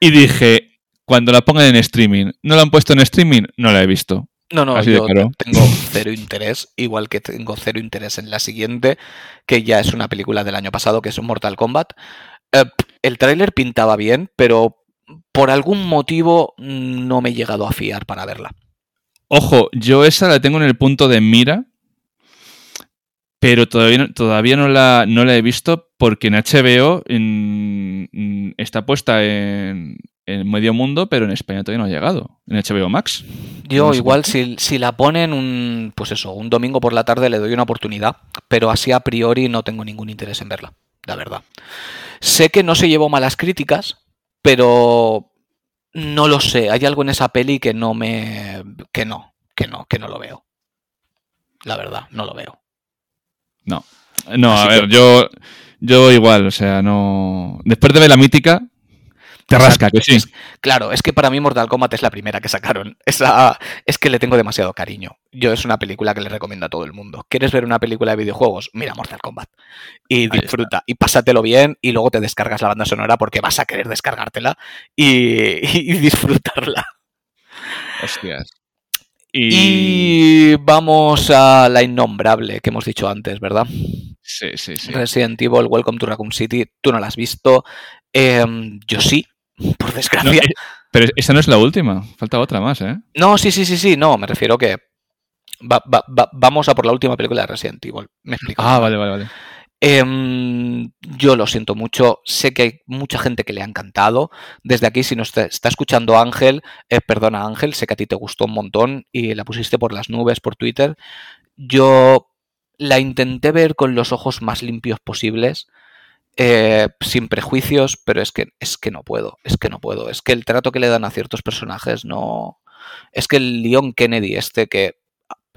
Y dije, cuando la pongan en streaming, ¿no la han puesto en streaming? No la he visto. No, no, Así yo claro. tengo cero interés, igual que tengo cero interés en la siguiente, que ya es una película del año pasado, que es un Mortal Kombat. Eh, el tráiler pintaba bien, pero por algún motivo no me he llegado a fiar para verla. Ojo, yo esa la tengo en el punto de mira, pero todavía, no- todavía no, la, no la he visto porque en HBO en- en- está puesta en, en medio mundo, pero en España todavía no ha llegado. En HBO Max. Yo No igual si, si la ponen un, pues eso, un domingo por la tarde le doy una oportunidad, pero así a priori no tengo ningún interés en verla, la verdad. Sé que no se llevó malas críticas, pero No lo sé, hay algo en esa peli que no me... que no, que no, que no lo veo. La verdad, no lo veo. No. No, Así a ver, que- yo, yo igual, o sea, no. Después de ver la mítica, te rasca, que sí. Claro, es que para mí Mortal Kombat es la primera que sacaron. Esa, es que le tengo demasiado cariño. Yo es una película que le recomiendo a todo el mundo. ¿Quieres ver una película de videojuegos? Mira Mortal Kombat. Y disfruta. Y pásatelo bien y luego te descargas la banda sonora porque vas a querer descargártela y, y disfrutarla. Hostias. Y. Y vamos a la innombrable que hemos dicho antes, ¿verdad? Sí, sí, sí. Resident Evil, Welcome to Raccoon City. Tú no la has visto. Em, yo sí, por desgracia. eh, pero esa no es la última, falta otra más, ¿eh? No, sí, sí, sí, sí, no, me refiero que va- va- va- vamos a por la última película de Resident Evil. Me explico. Ah, vale, vale, vale. Em, yo lo siento mucho, sé que hay mucha gente que le ha encantado. Desde aquí, si nos está, está escuchando Ángel, eh, perdona Ángel, sé que a ti te gustó un montón y la pusiste por las nubes, por Twitter. Yo la intenté ver con los ojos más limpios posibles, eh, sin prejuicios, pero es que, es que no puedo, es que no puedo. Es que el trato que le dan a ciertos personajes no... Es que el Leon Kennedy este que...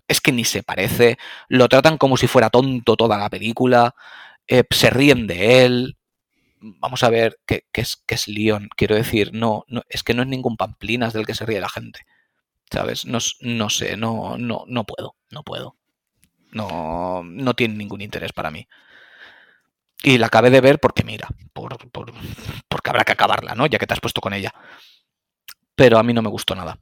Es que ni se parece, lo tratan como si fuera tonto toda la película, eh, se ríen de él. Vamos a ver qué, qué es, qué es Leon. Quiero decir, no, no, es que no es ningún pamplinas del que se ríe la gente. ¿Sabes? No, no sé, no, no, no puedo, no puedo. No, no tiene ningún interés para mí. Y la acabé de ver porque, mira, por, por- porque habrá que acabarla, ¿no? Ya que te has puesto con ella. Pero a mí no me gustó nada.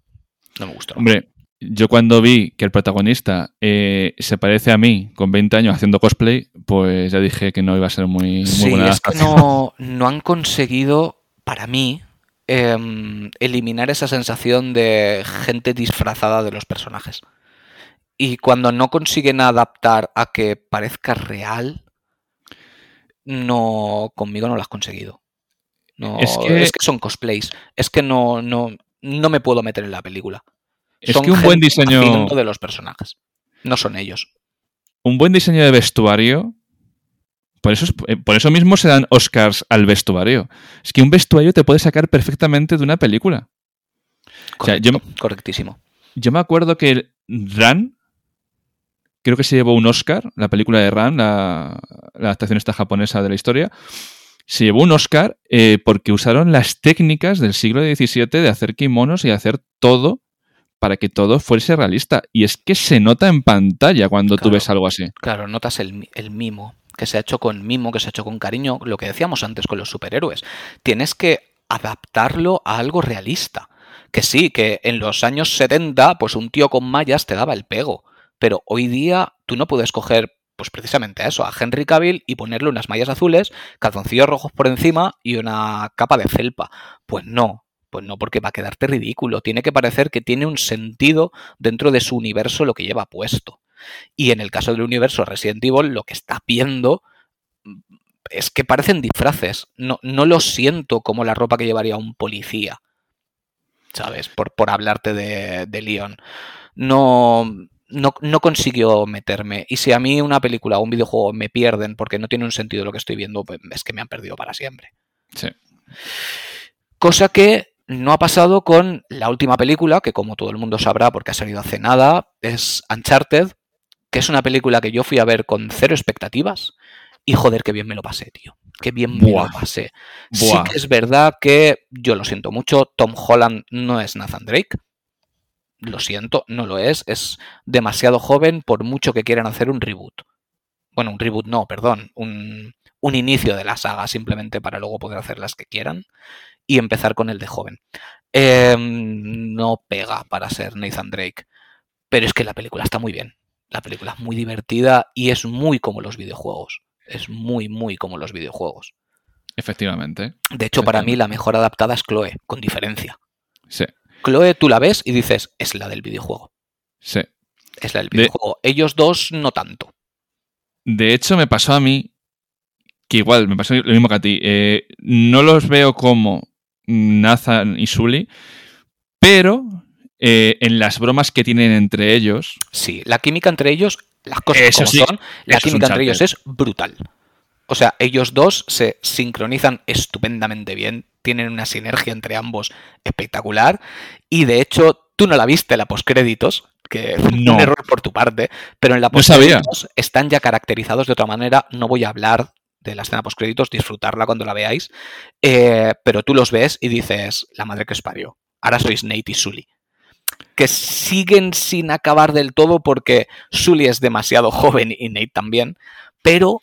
No me gustó. nada. Hombre, yo cuando vi que el protagonista eh, se parece a mí con 20 años haciendo cosplay, pues ya dije que no iba a ser muy, muy Sí, buena es que no, no han conseguido, para mí, em, eliminar esa sensación de gente disfrazada de los personajes. Y cuando no consiguen adaptar a que parezca real, no, conmigo no lo has conseguido. No, Es es, que- son cosplays. Es que no, no, no me puedo meter en la película. Es Son que un buen diseño- de los personajes. No son ellos. Un buen diseño de vestuario. Por eso, es- eh, por eso mismo se dan Oscars al vestuario. Es que un vestuario te puede sacar perfectamente de una película. O sea, yo me- Correcto, correctísimo. Yo me acuerdo que Ran, creo que se llevó un Oscar, la película de Ran, la, la adaptación esta japonesa de la historia, se llevó un Oscar eh, porque usaron las técnicas del siglo XVII de hacer kimonos y hacer todo para que todo fuese realista. Y es que se nota en pantalla cuando tú ves algo así. Claro, notas el, el mimo, que se ha hecho con mimo, que se ha hecho con cariño, lo que decíamos antes con los superhéroes. Tienes que adaptarlo a algo realista. Que sí, que en los años 70, pues un tío con mallas te daba el pego. Pero hoy día tú no puedes coger, pues precisamente eso, a Henry Cavill y ponerle unas mallas azules, calzoncillos rojos por encima y una capa de felpa. Pues no, pues no, porque va a quedarte ridículo. Tiene que parecer que tiene un sentido dentro de su universo lo que lleva puesto. Y en el caso del universo Resident Evil, lo que está viendo mm, es que parecen disfraces. No, no lo siento como la ropa que llevaría un policía. ¿Sabes? Por, por hablarte de, de Leon. No, no, no consiguió meterme. Y si a mí una película o un videojuego me pierden porque no tiene un sentido lo que estoy viendo, pues es que me han perdido para siempre. Sí. Cosa que no ha pasado con la última película, que como todo el mundo sabrá porque ha salido hace nada, es Uncharted, que es una película que yo fui a ver con cero expectativas y joder, qué bien me lo pasé, tío. Qué bien me Buah. lo pasé. Sí que es verdad que yo lo siento mucho, Tom Holland no es Nathan Drake. Lo siento, no lo es. Es demasiado joven por mucho que quieran hacer un reboot. Bueno, un reboot no, perdón. Un, un inicio de la saga simplemente para luego poder hacer las que quieran y empezar con el de joven. Eh, no pega para ser Nathan Drake. Pero es que la película está muy bien. La película es muy divertida y es muy como los videojuegos. Es muy, muy como los videojuegos. Efectivamente. De hecho, para mí la mejor adaptada es Chloe, con diferencia. Sí, Chloe tú la ves y dices, es la del videojuego. sí. Es la del De- videojuego. Ellos dos no tanto. De hecho, me pasó a mí que igual, me pasó lo mismo que a ti. Eh, no los veo como Nathan y Sully, pero eh, en las bromas que tienen entre ellos, Sí, la química entre ellos, las cosas como sí, son, la química entre ellos es brutal. O sea, ellos dos se sincronizan estupendamente bien, tienen una sinergia entre ambos espectacular y de hecho tú no la viste la postcréditos, que No. un error por tu parte, pero en la No postcréditos están ya caracterizados de otra manera, no voy a hablar de la escena postcréditos, disfrutarla cuando la veáis, eh, pero tú los ves y dices, la madre que os parió, ahora sois Nate y Sully. Que siguen sin acabar del todo porque Sully es demasiado joven y Nate también, pero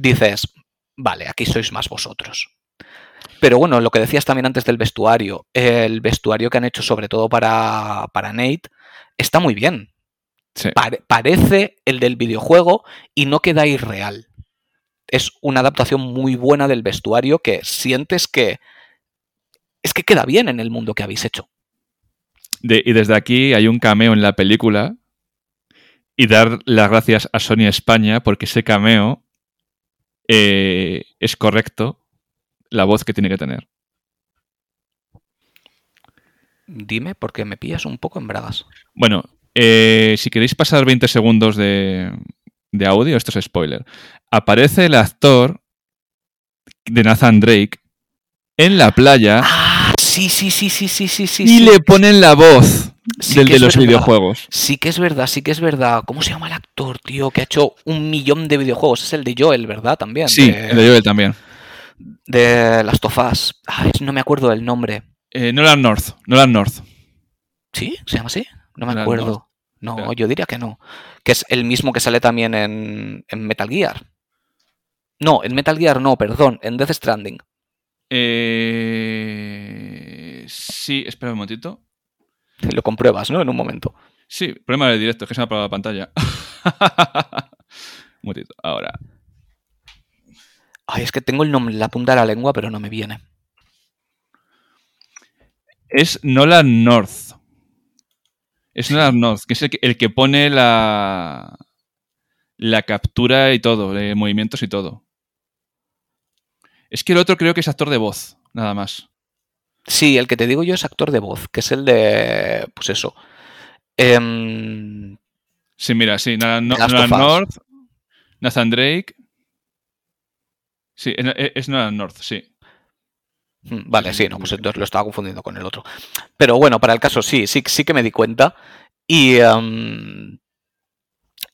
dices, vale, aquí sois más vosotros. Pero bueno, lo que decías también antes del vestuario, el vestuario que han hecho sobre todo para, para Nate está muy bien. Sí. Pare- parece el del videojuego y no queda irreal. Es una adaptación muy buena del vestuario que sientes que es que queda bien en el mundo que habéis hecho. De- y desde aquí hay un cameo en la película y dar las gracias a Sony España porque ese cameo eh, es correcto la voz que tiene que tener. Dime porque me pillas un poco en bragas. Bueno, eh, si queréis pasar 20 segundos de, de audio, esto es spoiler. Aparece el actor de Nathan Drake en la playa Ah, sí, sí, sí, sí, sí, sí, sí. y sí. le ponen la voz Sí del de los verdad. videojuegos. Sí que es verdad, sí que es verdad. ¿Cómo se llama el actor, tío? Que ha hecho un millón de videojuegos. Es el de Joel, ¿verdad? También. Sí, de, el de Joel también. de Last of Us. Ay, no me acuerdo del nombre. Eh, Nolan North, Nolan North. ¿Sí? ¿Se llama así? No me Nolan acuerdo. No, yo diría que no. Que es el mismo que sale también en, en Metal Gear. No, en Metal Gear no, perdón, en Death Stranding. Eh, sí, espera un momentito. Lo compruebas, ¿no? En un momento. Sí, problema del directo, es que se me ha apagado la pantalla. un momentito, ahora. Ay, es que tengo el nombre en la punta de la lengua, pero no me viene. Es Nolan North. Es Nolan North, que es el que, el que pone la, la captura y todo, de movimientos y todo. Es que el otro creo que es actor de voz, nada más. Sí, el que te digo yo es actor de voz, que es el de. Pues eso. Em, Sí, mira, sí, Nolan. North, Nathan Drake. Sí, es, Nolan North, sí. Mm, Vale, Sí, no, pues entonces lo estaba confundiendo con el otro. Pero bueno, para el caso sí, sí, sí que me di cuenta. Y, em,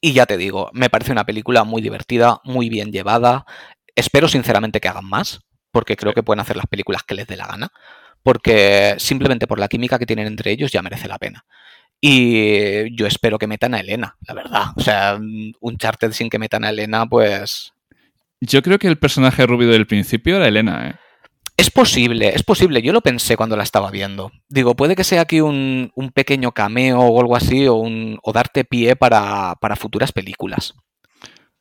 y ya te digo, me parece una película muy divertida, muy bien llevada. Espero sinceramente que hagan más, porque creo que pueden hacer las películas que les dé la gana. Porque simplemente por la química que tienen entre ellos ya merece la pena. Y yo espero que metan a Elena, la verdad. O sea, un charter sin que metan a Elena, pues Yo creo que el personaje rubio del principio era Elena, ¿eh? Es posible, es posible. Yo lo pensé cuando la estaba viendo. Digo, puede que sea aquí un, un pequeño cameo o algo así, o, un- o darte pie para, para futuras películas.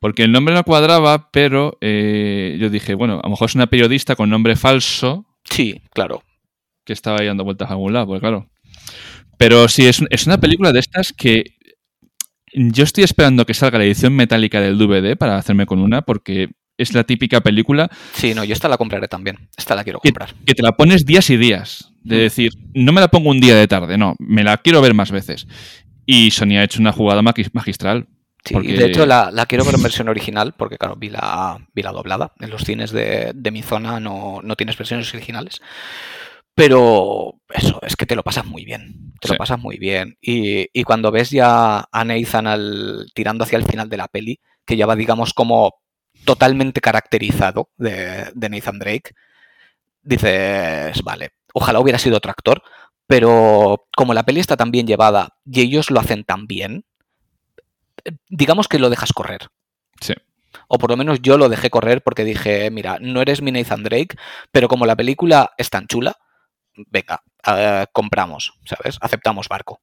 Porque el nombre no cuadraba, pero eh, yo dije, bueno, a lo mejor es una periodista con nombre falso Sí, claro. que estaba ahí dando vueltas a algún lado, pues claro. Pero sí, es, es una película de estas que yo estoy esperando que salga la edición metálica del DVD para hacerme con una, porque es la típica película Sí, no, yo esta la compraré también. Esta la quiero comprar. que te la pones días y días. De Mm. decir, no me la pongo un día de tarde, no, me la quiero ver más veces. Y Sony ha hecho una jugada magistral. Sí, porque- de hecho la, la quiero ver en versión original, porque claro, vi la, vi la doblada. En los cines de, de mi zona no, no tienes versiones originales. Pero eso, es que te lo pasas muy bien. Te Sí. lo pasas muy bien. Y, y cuando ves ya a Nathan al, tirando hacia el final de la peli, que ya va, digamos, como totalmente caracterizado de, de Nathan Drake, dices, vale, ojalá hubiera sido otro actor, pero como la peli está tan bien llevada y ellos lo hacen tan bien, digamos que lo dejas correr. Sí. O por lo menos yo lo dejé correr porque dije, mira, no eres mi Nathan Drake, pero como la película es tan chula, venga, compramos, ¿sabes? Aceptamos barco.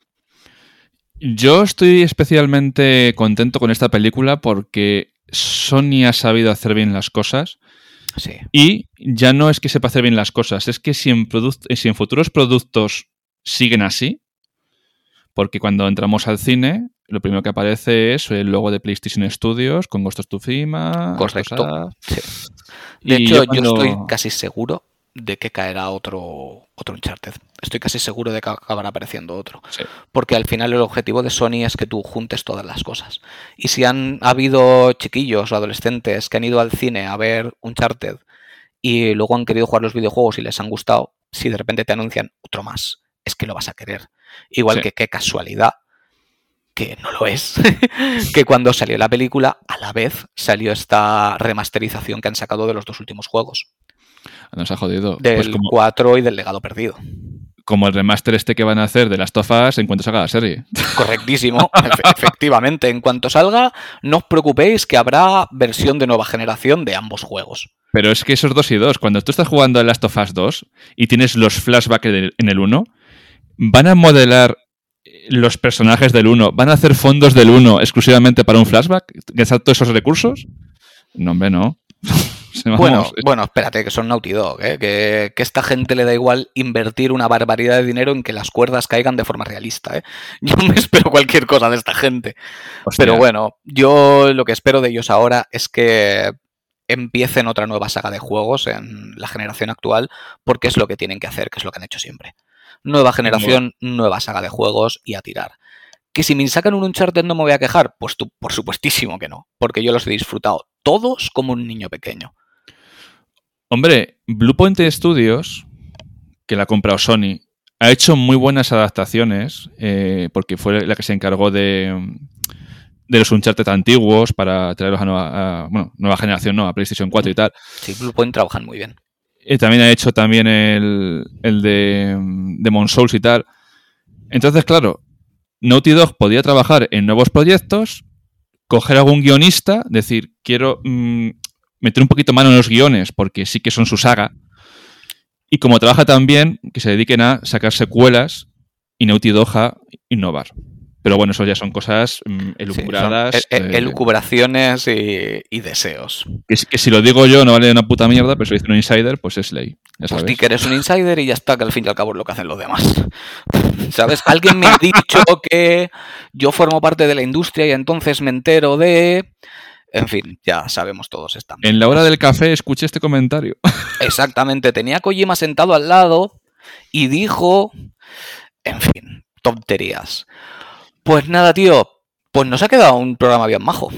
Yo estoy especialmente contento con esta película porque Sony ha sabido hacer bien las cosas Sí. y ya no es que sepa hacer bien las cosas, es que si en, produc- si en futuros productos siguen así, porque cuando entramos al cine, lo primero que aparece es el logo de PlayStation Studios con Ghost of Tsushima. Correcto. Sí. De Y hecho, yo, cuando- estoy casi seguro de que caerá otro, otro Uncharted. Estoy casi seguro de que acabará apareciendo otro. Sí. Porque al final el objetivo de Sony es que tú juntes todas las cosas. Y si han habido chiquillos o adolescentes que han ido al cine a ver Uncharted y luego han querido jugar los videojuegos y les han gustado, si de repente te anuncian otro más, es que lo vas a querer. Igual Sí. que qué casualidad, que no lo es, que cuando salió la película, a la vez salió esta remasterización que han sacado de los dos últimos juegos, Nos ha jodido. del Pues como, 4 y del legado perdido. como el remaster este que van a hacer de las tofas en cuanto salga la serie. Correctísimo, efe- efectivamente. En cuanto salga, no os preocupéis que habrá versión de nueva generación de ambos juegos. Pero es que esos dos y dos, cuando tú estás jugando a Last of Us 2 y tienes los flashbacks en el- en el 1, van a modelar los personajes del 1, van a hacer fondos del 1 exclusivamente para un flashback, gastar todos esos recursos. No, hombre, no. Bueno, bueno, espérate, que son Naughty Dog, ¿eh? que, que esta gente le da igual invertir una barbaridad de dinero en que las cuerdas caigan de forma realista. ¿eh? Yo me espero cualquier cosa de esta gente. hostia, Pero bueno, yo lo que espero de ellos ahora es que empiecen otra nueva saga de juegos en la generación actual, porque es lo que tienen que hacer, que es lo que han hecho siempre. Nueva generación, nueva saga de juegos y a tirar. Que si me sacan un Uncharted no me voy a quejar, pues tú, por supuestísimo que no, porque yo los he disfrutado todos como un niño pequeño. Hombre, Bluepoint Studios, que la ha comprado Sony, ha hecho muy buenas adaptaciones, eh, porque fue la que se encargó de, de los Uncharted antiguos para traerlos a nueva, a- bueno, nueva generación, no, a PlayStation 4 y tal. Sí, Bluepoint trabajan muy bien. Eh, también ha hecho también el, el de Demon Souls y tal. Entonces, claro, Naughty Dog podía trabajar en nuevos proyectos, coger algún guionista, decir, quiero mm, meter un poquito mano en los guiones, porque sí que son su saga. Y como trabaja tan bien, que se dediquen a sacar secuelas y Naughty Dog a innovar. Pero bueno, eso ya son cosas mm, Sí, son elucubradas. e- e- eh, elucubraciones y, y deseos. que, si- que si lo digo yo no vale una puta mierda, pero si lo dice un insider, pues es ley. Ya Pues sabes. di que eres un insider y ya está, que al fin y al cabo es lo que hacen los demás. ¿Sabes? Alguien me ha dicho que yo formo parte de la industria y entonces me entero de... En fin, ya sabemos todos esta. En la hora del café escuché este comentario. Exactamente, tenía a Kojima sentado al lado y dijo... En fin, tonterías. Pues nada, tío, pues nos ha quedado un programa bien majo.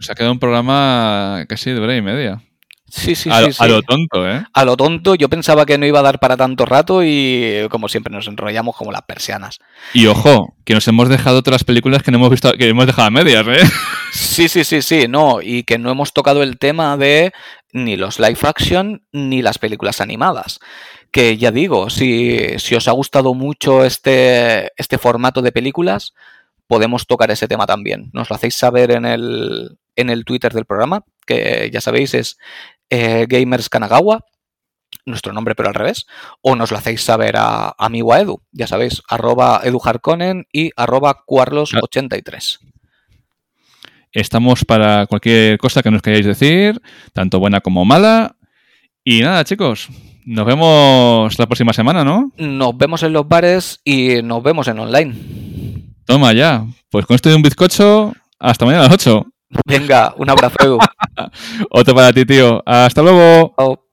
Se ha quedado un programa casi de hora y media. Sí, sí, a, sí. sí. a lo tonto, ¿eh? A lo tonto, yo pensaba que no iba a dar para tanto rato y como siempre nos enrollamos como las persianas. Y ojo, que nos hemos dejado otras películas que no hemos visto, que hemos dejado a medias, ¿eh? Sí, sí, sí, sí, no, y que no hemos tocado el tema de ni los live action ni las películas animadas. Que ya digo, si, si os ha gustado mucho este, este formato de películas, podemos tocar ese tema también. Nos lo hacéis saber en el, en el Twitter del programa, que ya sabéis es eh, Gamers Kanagawa, nuestro nombre pero al revés, o nos lo hacéis saber a, a a Edu, ya sabéis, arroba Edu Harkonnen y arroba Cuarlos83. Estamos para cualquier cosa que nos queráis decir, tanto buena como mala. Y nada, chicos, nos vemos la próxima semana, ¿no? Nos vemos en los bares y nos vemos en online. Toma ya. Pues con esto de un bizcocho, hasta mañana a las 8. Venga, un abrazo. Otro para ti, tío. Hasta luego. Chao.